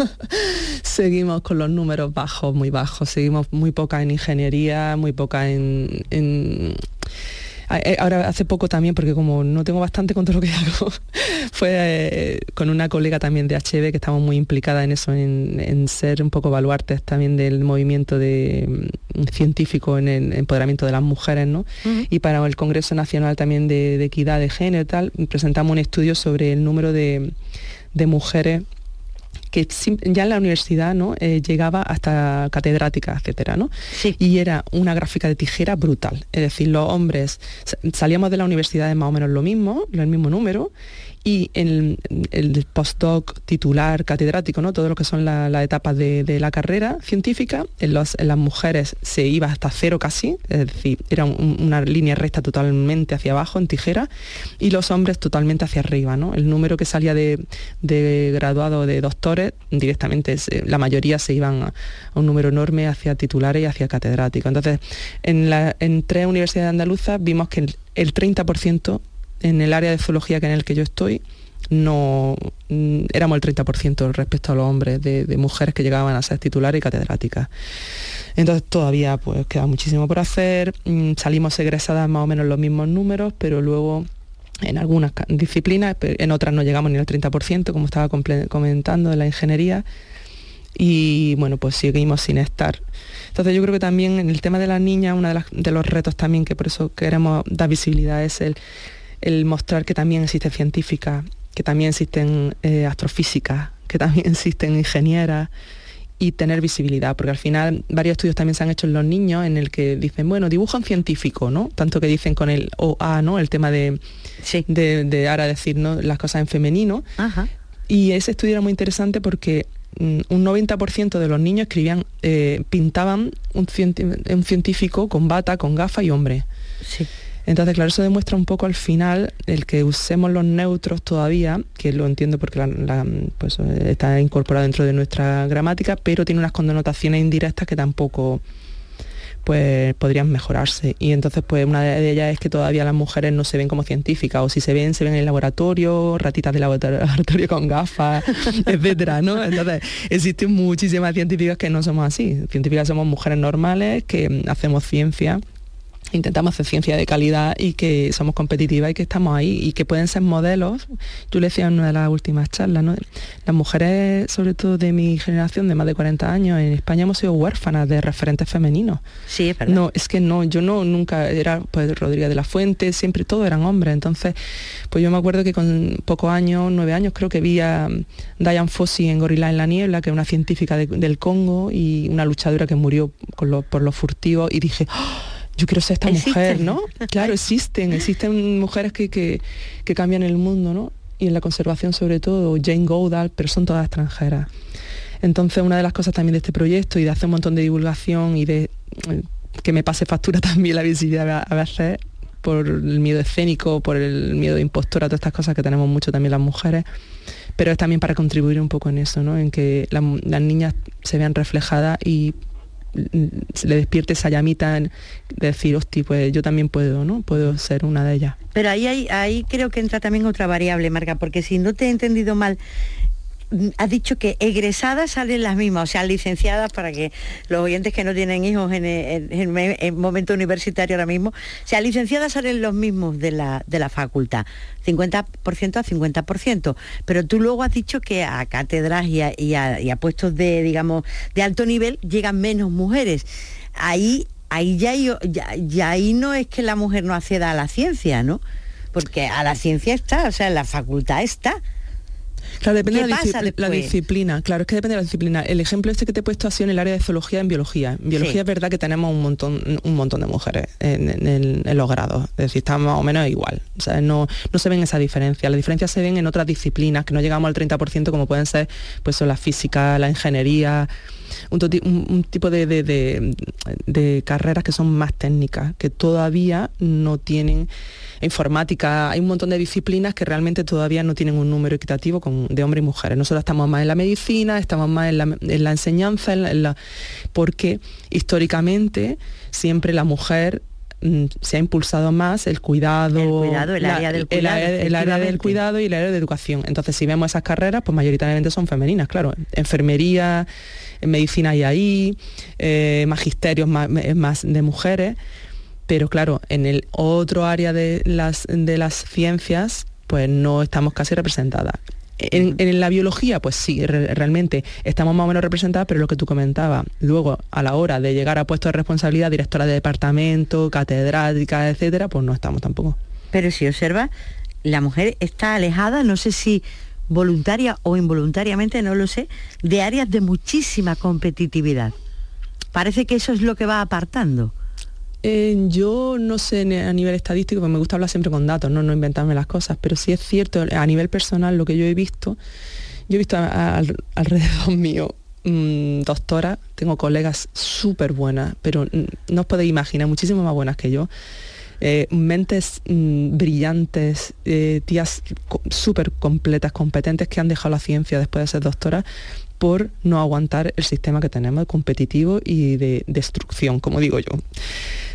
S4: seguimos con los números bajos, muy bajos. Seguimos muy poca en ingeniería, muy poca en Ah, ahora hace poco también, porque como no tengo bastante con todo lo que hago, fue eh, con una colega también de HB que estamos muy implicada en eso, en, ser un poco baluartes también del movimiento de, mm, científico en el empoderamiento de las mujeres, ¿no? Y para el Congreso Nacional también de, Equidad de Género y tal, presentamos un estudio sobre el número de, de mujeres que ya en la universidad ¿no? Eh, llegaba hasta catedrática, etcétera, ¿no? Y era una gráfica de tijera brutal. Es decir, los hombres salíamos de la universidad de más o menos lo mismo, el mismo número, y en el, postdoc titular catedrático, ¿no? todo lo que son las etapas de, la carrera científica, en, las mujeres se iba hasta cero casi, es decir, era una línea recta totalmente hacia abajo en tijera, y los hombres totalmente hacia arriba. ¿no? El número que salía de, de graduados de doctores, directamente la mayoría se iban a, un número enorme hacia titulares y hacia catedráticos. Entonces, en tres universidades andaluzas vimos que el, el 30% en el área de zoología que en el que yo estoy, no mm, éramos el 30% respecto a los hombres de, mujeres que llegaban a ser titulares y catedráticas. Entonces todavía pues queda muchísimo por hacer, mm, salimos egresadas más o menos los mismos números, pero luego en algunas disciplinas, en otras no llegamos ni al 30%, como estaba comentando, en la ingeniería, y bueno, pues seguimos sin estar. Entonces yo creo que también en el tema de las niñas, uno de, de los retos también que por eso queremos dar visibilidad es el el mostrar que también existe científica, que también existen eh, astrofísicas, que también existen ingenieras y tener visibilidad, porque al final varios estudios también se han hecho en los niños en el que dicen, bueno, dibujan científico, ¿no? Tanto que dicen con el OA, ¿no? El tema de, de, ahora decir ¿no? las cosas en femenino. Y ese estudio era muy interesante porque mm, un 90% de los niños escribían, eh, pintaban un, un, científico con bata, con gafa y hombre.
S3: Sí.
S4: Entonces, claro, eso demuestra un poco al final el que usemos los neutros todavía, que lo entiendo porque pues, está incorporado dentro de nuestra gramática, pero tiene unas connotaciones indirectas que tampoco pues podrían mejorarse. Y entonces, pues una de ellas es que todavía las mujeres no se ven como científicas, o si se ven, se ven en el laboratorio, ratitas de laboratorio con gafas, etcétera, ¿no? Entonces, existen muchísimas científicas que no somos así. Científicas somos mujeres normales que hacemos ciencia intentamos hacer ciencia de calidad y que somos competitivas y que estamos ahí y que pueden ser modelos. Tú le decías en una de las últimas charlas, ¿no? Las mujeres, sobre todo de mi generación, de más de 40 años, en España hemos sido huérfanas de referentes femeninos.
S3: Sí, es verdad.
S4: No, es que no, yo no, nunca era pues Rodríguez de la Fuente, siempre todos eran hombres. Entonces, pues yo me acuerdo que con pocos años, nueve años, creo que vi a Diane Fossey en Gorila en la Niebla, que es una científica del Congo y una luchadora que murió por los furtivos y dije, ¡Oh! Yo quiero ser esta mujer, ¿no? Claro, existen, existen mujeres que, cambian el mundo, ¿no? Y en la conservación sobre todo, Jane Goodall, pero son todas extranjeras. Entonces, una de las cosas también de este proyecto y de hacer un montón de divulgación y de eh, que me pase factura también la visibilidad a veces por el miedo escénico, por el miedo de impostora, todas estas cosas que tenemos mucho también las mujeres, pero es también para contribuir un poco en eso, ¿no? En que las niñas se vean reflejadas y se le despierte esa llamita de decir, hostia, pues yo también puedo, ¿no? Puedo ser una de ellas.
S3: Pero ahí, ahí, ahí creo que entra también otra variable, Marga, porque si no te he entendido mal, has dicho que egresadas salen las mismas, o sea, licenciadas para que los oyentes que no tienen hijos en el, momento universitario ahora mismo, o sea, licenciadas salen los mismos de la, de la facultad, 50% a 50%, pero tú luego has dicho que a cátedras y a, puestos de, digamos, de alto nivel llegan menos mujeres. Ahí, ahí ya, ya, ya ahí no es que la mujer no acceda a la ciencia, ¿no? Porque a la ciencia está, o sea, en la facultad está.
S4: Claro, depende de la, disciplina. Claro, es que depende de la disciplina. El ejemplo este que te he puesto ha sido en el área de zoología en biología. En biología es verdad que tenemos un montón, un montón de mujeres en, los grados. Es decir, está más o menos igual. O sea, no, no se ven esa diferencia. Las diferencias se ven en otras disciplinas, que no llegamos al 30% como pueden ser pues, la física, la ingeniería. Un, tipo de, de, carreras que son más técnicas, que todavía no tienen informática, hay un montón de disciplinas que realmente todavía no tienen un número equitativo de hombres y mujeres. Nosotros estamos más en la medicina, estamos más en la, enseñanza, porque históricamente siempre la mujer mm, se ha impulsado más el cuidado,
S3: el, área del cuidado,
S4: el, área del cuidado y el área de educación. Entonces, si vemos esas carreras, pues mayoritariamente son femeninas, claro. Enfermería, medicina y ahí, eh, magisterios más, más de mujeres pero claro, en el otro área de las, de las ciencias, pues no estamos casi representadas. En, la biología, pues sí, realmente estamos más o menos representadas, pero lo que tú comentabas, luego a la hora de llegar a puestos de responsabilidad, directora de departamento, catedrática, etcétera, pues no estamos tampoco.
S3: Pero si observa, la mujer está alejada, no sé si voluntaria o involuntariamente, no lo sé, de áreas de muchísima competitividad. Parece que eso es lo que va apartando.
S4: Eh, yo no sé a nivel estadístico, porque me gusta hablar siempre con datos, no, no inventarme las cosas, pero sí es cierto, a nivel personal, lo que yo he visto, yo he visto alrededor mío mm, doctoras, tengo colegas súper buenas, pero no os podéis imaginar, muchísimo más buenas que yo. Eh, mentes mm, brillantes, eh, tías súper completas, competentes que han dejado la ciencia después de ser doctoras por no aguantar el sistema que tenemos competitivo y de destrucción, como digo yo.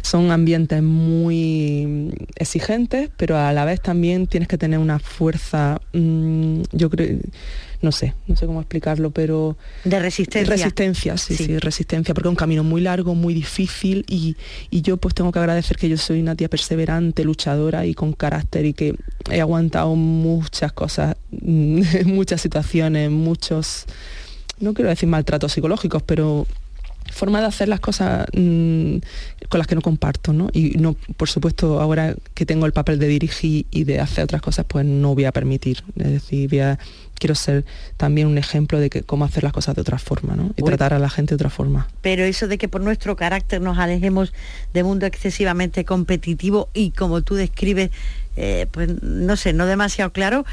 S4: Son ambientes muy exigentes, pero a la vez también tienes que tener una fuerza, mm, yo creo, no sé, no sé cómo explicarlo, pero...
S3: De resistencia.
S4: Resistencia, sí, sí, resistencia, porque es un camino muy largo, muy difícil y, y, yo pues tengo que agradecer que yo soy una tía perseverante, luchadora y con carácter y que he aguantado muchas cosas, muchas situaciones, muchos no quiero decir maltratos psicológicos, pero forma de hacer las cosas mm, con las que no comparto, ¿no? Y no, por supuesto, ahora que tengo el papel de dirigir y de hacer otras cosas, pues no voy a permitir. Es decir, quiero ser también un ejemplo de que, cómo hacer las cosas de otra forma, ¿no? Y tratar a la gente de otra forma.
S3: Pero eso de que por nuestro carácter nos alejemos de mundo excesivamente competitivo y como tú describes, eh, pues no sé, no demasiado claro,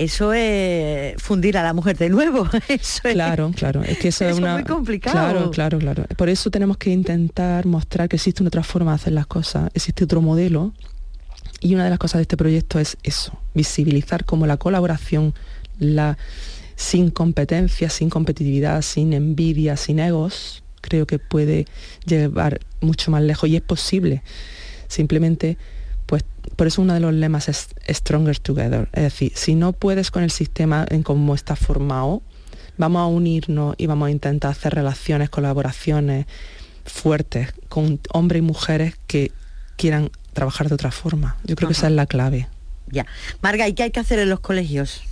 S3: eso es fundir a la mujer de nuevo. Eso
S4: claro, claro. Es que eso, es, una...
S3: muy complicado.
S4: Claro, claro, claro. Por eso tenemos que intentar mostrar que existe una otra forma de hacer las cosas, existe otro modelo. Y una de las cosas de este proyecto es eso, visibilizar cómo la colaboración, la sin competencia, sin competitividad, sin envidia, sin egos, creo que puede llevar mucho más lejos y es posible. Simplemente por eso uno de los lemas es Stronger Together. Es decir, si no puedes con el sistema en cómo está formado, vamos a unirnos y vamos a intentar hacer relaciones, colaboraciones fuertes con hombres y mujeres que quieran trabajar de otra forma. Yo creo que esa es la clave.
S3: Ya. Marga, ¿y qué hay que hacer en los colegios?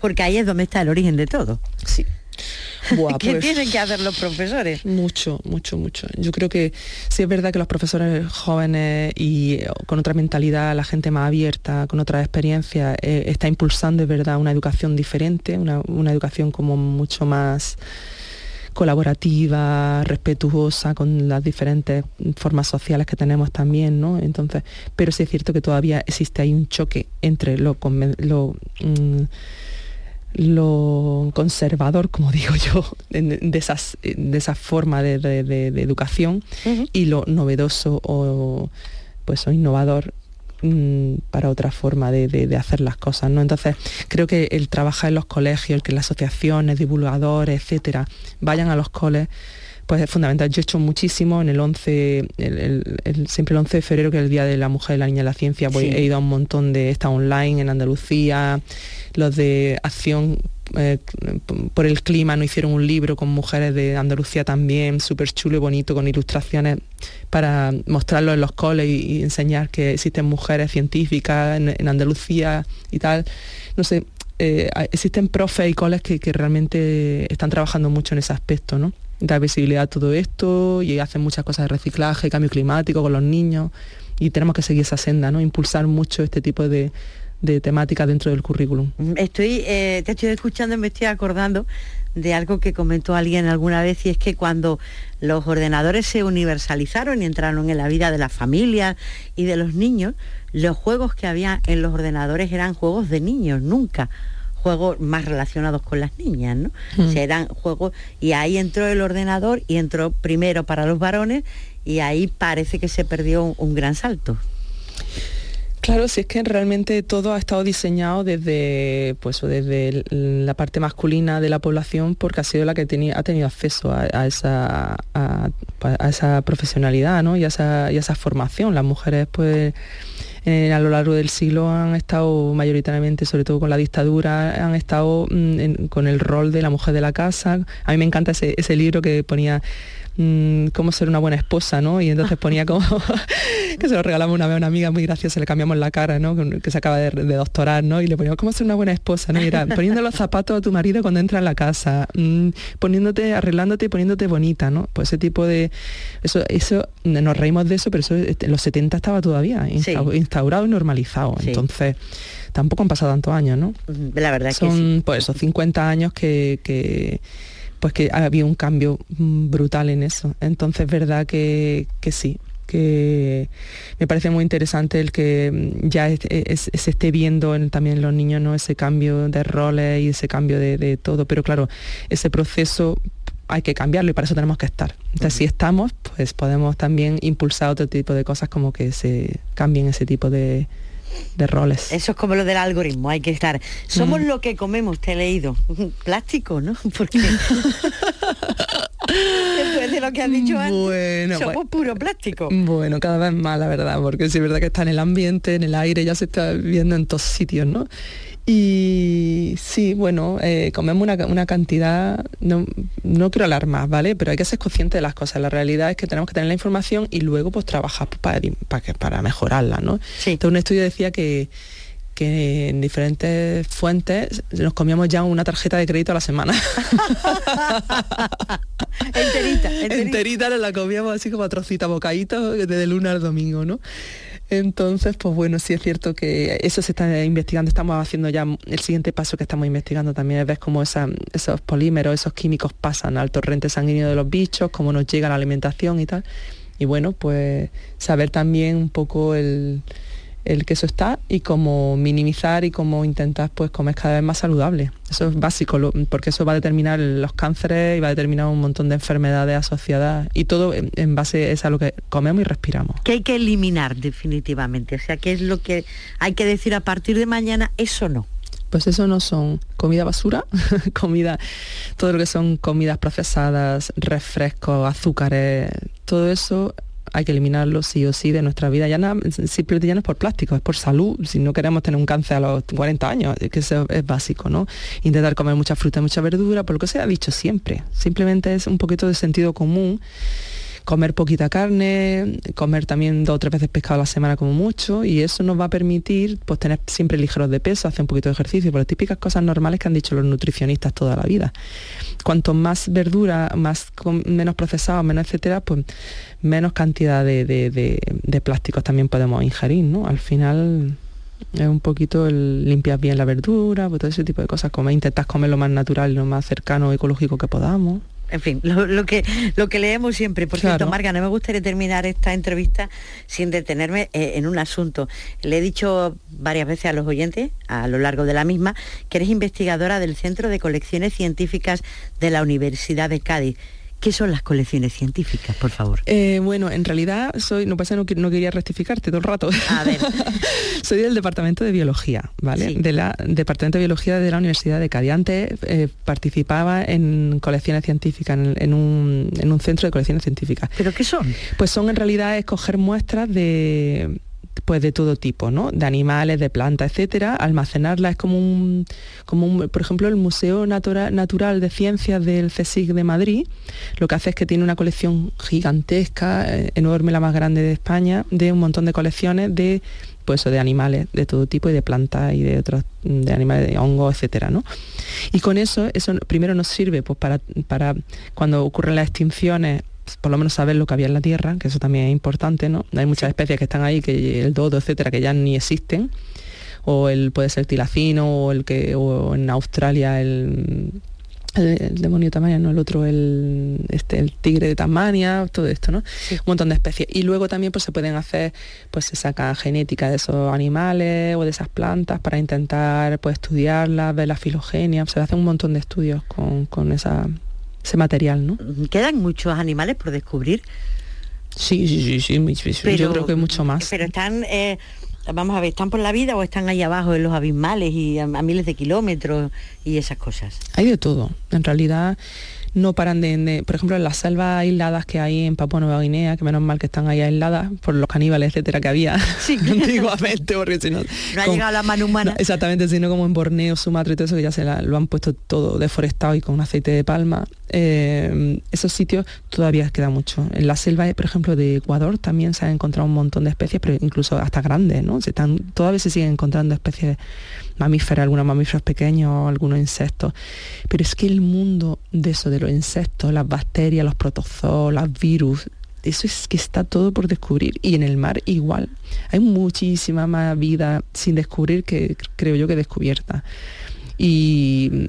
S3: Porque ahí es donde está el origen de todo.
S4: Sí.
S3: ¿Qué pues tienen que hacer los profesores?
S4: Mucho, mucho, mucho. Yo creo que sí es verdad que los profesores jóvenes y eh, con otra mentalidad, la gente más abierta, con otra experiencia, eh, está impulsando, es verdad, una educación diferente, una, educación como mucho más colaborativa, respetuosa con las diferentes formas sociales que tenemos también, ¿no? Entonces, pero sí es cierto que todavía existe ahí un choque entre lo, lo mm, lo conservador, como digo yo, de, esas, de esa forma de, educación y lo novedoso o, pues, o innovador mm, para otra forma de, hacer las cosas. ¿no? Entonces, creo que el trabajar en los colegios, el que las asociaciones, divulgadores, etcétera, vayan a los coles, pues es fundamental. Yo he hecho muchísimo en el 11, siempre el 11 de febrero, que es el Día de la Mujer y la Niña de la Ciencia, pues he ido a un montón de esta online en Andalucía, los de acción eh, por el clima nos hicieron un libro con mujeres de Andalucía también, súper chulo y bonito, con ilustraciones para mostrarlo en los coles y, enseñar que existen mujeres científicas en, Andalucía y tal. No sé, eh, existen profes y coles que, que, realmente están trabajando mucho en ese aspecto, ¿no? Dar visibilidad a todo esto y hacen muchas cosas de reciclaje, cambio climático con los niños y tenemos que seguir esa senda, ¿no? Impulsar mucho este tipo de, de temática dentro del currículum.
S3: Estoy, eh, te estoy escuchando y me estoy acordando de algo que comentó alguien alguna vez y es que cuando los ordenadores se universalizaron y entraron en la vida de las familias y de los niños, los juegos que había en los ordenadores eran juegos de niños, nunca juegos más relacionados con las niñas, ¿no? Mm. eran juegos y ahí entró el ordenador y entró primero para los varones y ahí parece que se perdió un, gran salto.
S4: Claro, si es que realmente todo ha estado diseñado desde, pues, desde la parte masculina de la población porque ha sido la que ha tenido acceso a, esa, a, esa profesionalidad ¿no? y, a esa, y a esa formación. Las mujeres pues eh, a lo largo del siglo han estado mayoritariamente, sobre todo con la dictadura, han estado mm, con el rol de la mujer de la casa. A mí me encanta ese, ese libro que ponía Mm, cómo ser una buena esposa, ¿no? Y entonces ponía como que se lo regalamos una vez a una amiga muy graciosa, le cambiamos la cara, ¿no? Que se acaba de, doctorar, ¿no? Y le poníamos cómo ser una buena esposa, ¿no? Y era poniendo los zapatos a tu marido cuando entra en la casa, mm, poniéndote, arreglándote y poniéndote bonita, ¿no? Pues ese tipo de eso, eso nos reímos de eso, pero eso en los 70 estaba todavía instaurado y normalizado. Entonces tampoco han pasado tantos años, ¿no?
S3: La verdad
S4: Son,
S3: que sí.
S4: pues esos 50 años que, que pues que había un cambio mm, brutal en eso. Entonces es verdad que, sí, que me parece muy interesante el que mm, ya se esté viendo también en los niños ¿no? ese cambio de roles y ese cambio de, todo, pero claro, ese proceso hay que cambiarlo y para eso tenemos que estar. Entonces, si estamos, pues podemos también impulsar otro tipo de cosas como que se cambien ese tipo de, de roles.
S3: Eso es como lo del algoritmo, hay que estar. Somos mm. lo que comemos, te he leído. Plástico, ¿no? Porque después de lo que has dicho antes, somos pues, puro plástico.
S4: Bueno, cada vez más, la verdad, porque sí es verdad que está en el ambiente, en el aire, ya se está viendo en todos sitios, ¿no? Y sí, bueno, eh, comemos una, cantidad, no, no quiero alarmar, ¿vale? Pero hay que ser consciente de las cosas. La realidad es que tenemos que tener la información y luego pues trabajar para, para, para mejorarla, ¿no? Entonces un estudio decía que, que en diferentes fuentes nos comíamos ya una tarjeta de crédito a la semana.
S3: enterita,
S4: enterita. Enterita la comíamos así como a trocitos, bocaditos, desde lunes al domingo, ¿no? Entonces, pues bueno, sí es cierto que eso se está investigando, estamos haciendo ya el siguiente paso que estamos investigando también es ver cómo esos polímeros, esos químicos pasan al torrente sanguíneo de los bichos, cómo nos llega la alimentación y tal. Y bueno, pues saber también un poco el, el que eso está y cómo minimizar y cómo intentar pues comer cada vez más saludable. Eso es básico, porque eso va a determinar los cánceres y va a determinar un montón de enfermedades asociadas y todo en, base es a lo que comemos y respiramos.
S3: ¿Qué hay que eliminar definitivamente? O sea, ¿qué es lo que hay que decir a partir de mañana? Eso no.
S4: Pues eso no son comida basura, comida, todo lo que son comidas procesadas, refrescos, azúcares, todo eso hay que eliminarlo sí o sí de nuestra vida. Ya no, simplemente ya no es por plástico, es por salud. Si no queremos tener un cáncer a los 40 años, que eso es básico, ¿no? Intentar comer mucha fruta, mucha verdura, por lo que se ha dicho siempre. Simplemente es un poquito de sentido común comer poquita carne, comer también dos o tres veces pescado a la semana como mucho y eso nos va a permitir pues tener siempre ligeros de peso, hacer un poquito de ejercicio, por las típicas cosas normales que han dicho los nutricionistas toda la vida. Cuanto más verdura, más menos procesado, menos etcétera, pues menos cantidad de, plásticos también podemos ingerir, ¿no? Al final es un poquito el limpiar bien la verdura, pues todo ese tipo de cosas, como intentas comer lo más natural, lo más cercano, ecológico que podamos
S3: en fin, lo, que, lo que leemos siempre. Por cierto, Marga, no me gustaría terminar esta entrevista sin detenerme eh, en un asunto. Le he dicho varias veces a los oyentes, a lo largo de la misma, que eres investigadora del Centro de Colecciones Científicas de la Universidad de Cádiz. ¿Qué son las colecciones científicas, por favor?
S4: Eh, bueno, en realidad soy, no pasa, no, no quería rectificarte todo el rato.
S3: A ver.
S4: soy del Departamento de Biología, ¿vale? Del Departamento de Biología de la Universidad de Cádiz. Antes eh, participaba en colecciones científicas, en, un, en un centro de colecciones científicas.
S3: ¿Pero qué son?
S4: Pues son en realidad escoger muestras de pues de todo tipo, ¿no? De animales, de plantas, etcétera, almacenarla es como un, como un, por ejemplo, el Museo Natural de Ciencias del CSIC de Madrid, lo que hace es que tiene una colección gigantesca, eh, enorme, la más grande de España, de un montón de colecciones de pues de animales de todo tipo y de plantas y de otros de animales de hongos, etcétera, ¿no? Y con eso, eso primero nos sirve pues, para, para cuando ocurren las extinciones por lo menos saber lo que había en la Tierra, que eso también es importante, ¿no? Hay muchas especies que están ahí, que el dodo, etcétera, que ya ni existen, o el puede ser tilacino, o el que, o en Australia el, el, demonio de Tasmania, no el otro, el, este, el tigre de Tasmania, todo esto, ¿no? Un montón de especies. Y luego también pues se pueden hacer, pues se saca genética de esos animales o de esas plantas para intentar pues estudiarlas, ver la filogenia, se hace un montón de estudios con, con esa ese material, ¿no?
S3: ¿Quedan muchos animales por descubrir?
S4: Sí, sí, sí, sí, yo creo que mucho más.
S3: Pero están, eh, vamos a ver, ¿están por la vida o están ahí abajo en los abismales y a miles de kilómetros y esas cosas?
S4: Hay de todo. En realidad no paran de, por ejemplo, en las selvas aisladas que hay en Papua Nueva Guinea, que menos mal que están ahí aisladas por los caníbales, etcétera, que había antiguamente, porque si no...
S3: No ha llegado la mano humana.
S4: exactamente, sino como en Borneo, Sumatra y todo eso, que ya se lo han puesto todo deforestado y con aceite de palma. Eh, esos sitios todavía queda mucho. En la selva, por ejemplo, de Ecuador también se han encontrado un montón de especies, pero incluso hasta grandes, ¿no? Se están, todavía se siguen encontrando especies mamíferas, algunos mamíferos pequeños, algunos insectos. Pero es que el mundo de eso, de los insectos, las bacterias, los protozoos, los virus, eso es que está todo por descubrir. Y en el mar igual. Hay muchísima más vida sin descubrir que creo yo que descubierta. Y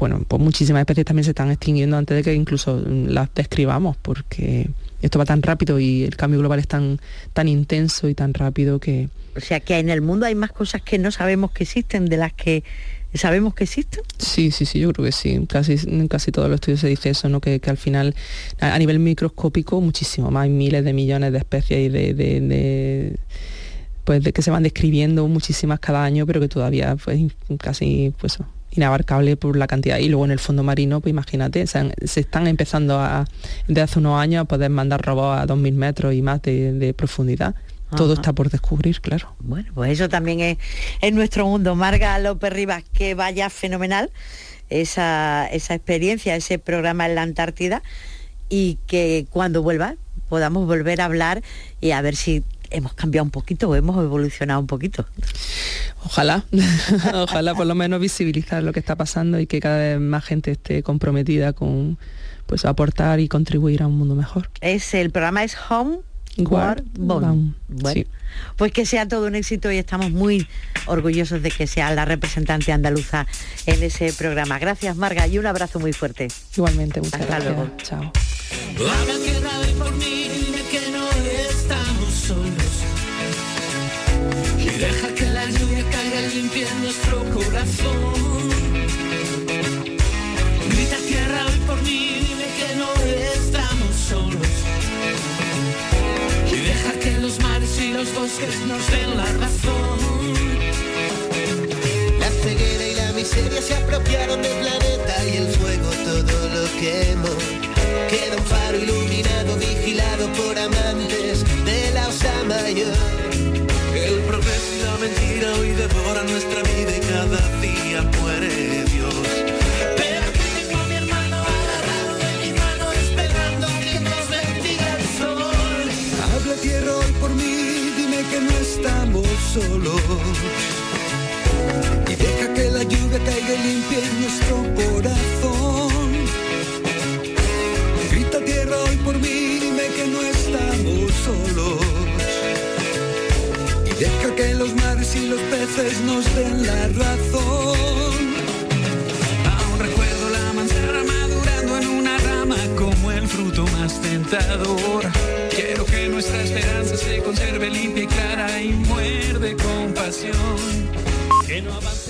S4: bueno, pues muchísimas especies también se están extinguiendo antes de que incluso las describamos, porque esto va tan rápido y el cambio global es tan, tan intenso y tan rápido que...
S3: O sea que en el mundo hay más cosas que no sabemos que existen de las que sabemos que existen.
S4: Sí, sí, sí, yo creo que sí. Casi, casi todos los estudios se dice eso, ¿no? Que, al final, a, nivel microscópico, muchísimo más, hay miles de millones de especies y de, pues de que se van describiendo muchísimas cada año, pero que todavía pues casi pues inabarcable por la cantidad. Y luego en el fondo marino, pues imagínate, se, están empezando a, desde hace unos años a poder mandar robots a 2.000 metros y más de, profundidad. Todo está por descubrir, claro.
S3: Bueno, pues eso también es, en nuestro mundo. Marga López Rivas, que vaya fenomenal esa, esa experiencia, ese programa en la Antártida y que cuando vuelva podamos volver a hablar y a ver si hemos cambiado un poquito o hemos evolucionado un poquito.
S4: Ojalá, ojalá por lo menos visibilizar lo que está pasando y que cada vez más gente esté comprometida con pues aportar y contribuir a un mundo mejor.
S3: Es el programa es Home
S4: Guard
S3: Bueno, pues que sea todo un éxito y estamos muy orgullosos de que sea la representante andaluza en ese programa. Gracias Marga y un abrazo muy fuerte.
S4: Igualmente, muchas
S3: Hasta
S4: gracias.
S3: luego.
S4: Chao.
S5: Deja que la lluvia caiga y limpie nuestro corazón. Grita tierra hoy por mí, dime que no estamos solos. Y deja que los mares y los bosques nos den la razón.
S6: La ceguera y la miseria se apropiaron del planeta y el fuego todo lo quemó. Queda un faro iluminado, vigilado por amantes de la osa mayor.
S5: El progreso y la mentira hoy devoran nuestra vida y cada día muere Dios. Pero aquí tengo a mi hermano agarrado de mi mano esperando que nos el sol.
S6: Habla tierra hoy por mí, dime que no estamos solos. Y deja que la lluvia caiga y limpie nuestro corazón. Grita tierra hoy por mí, dime que no estamos solos. Deja que los mares y los peces nos den la razón.
S5: Aún recuerdo la manzana madurando en una rama como el fruto más tentador. Quiero que nuestra esperanza se conserve limpia y clara y muerde con pasión. Que no avance.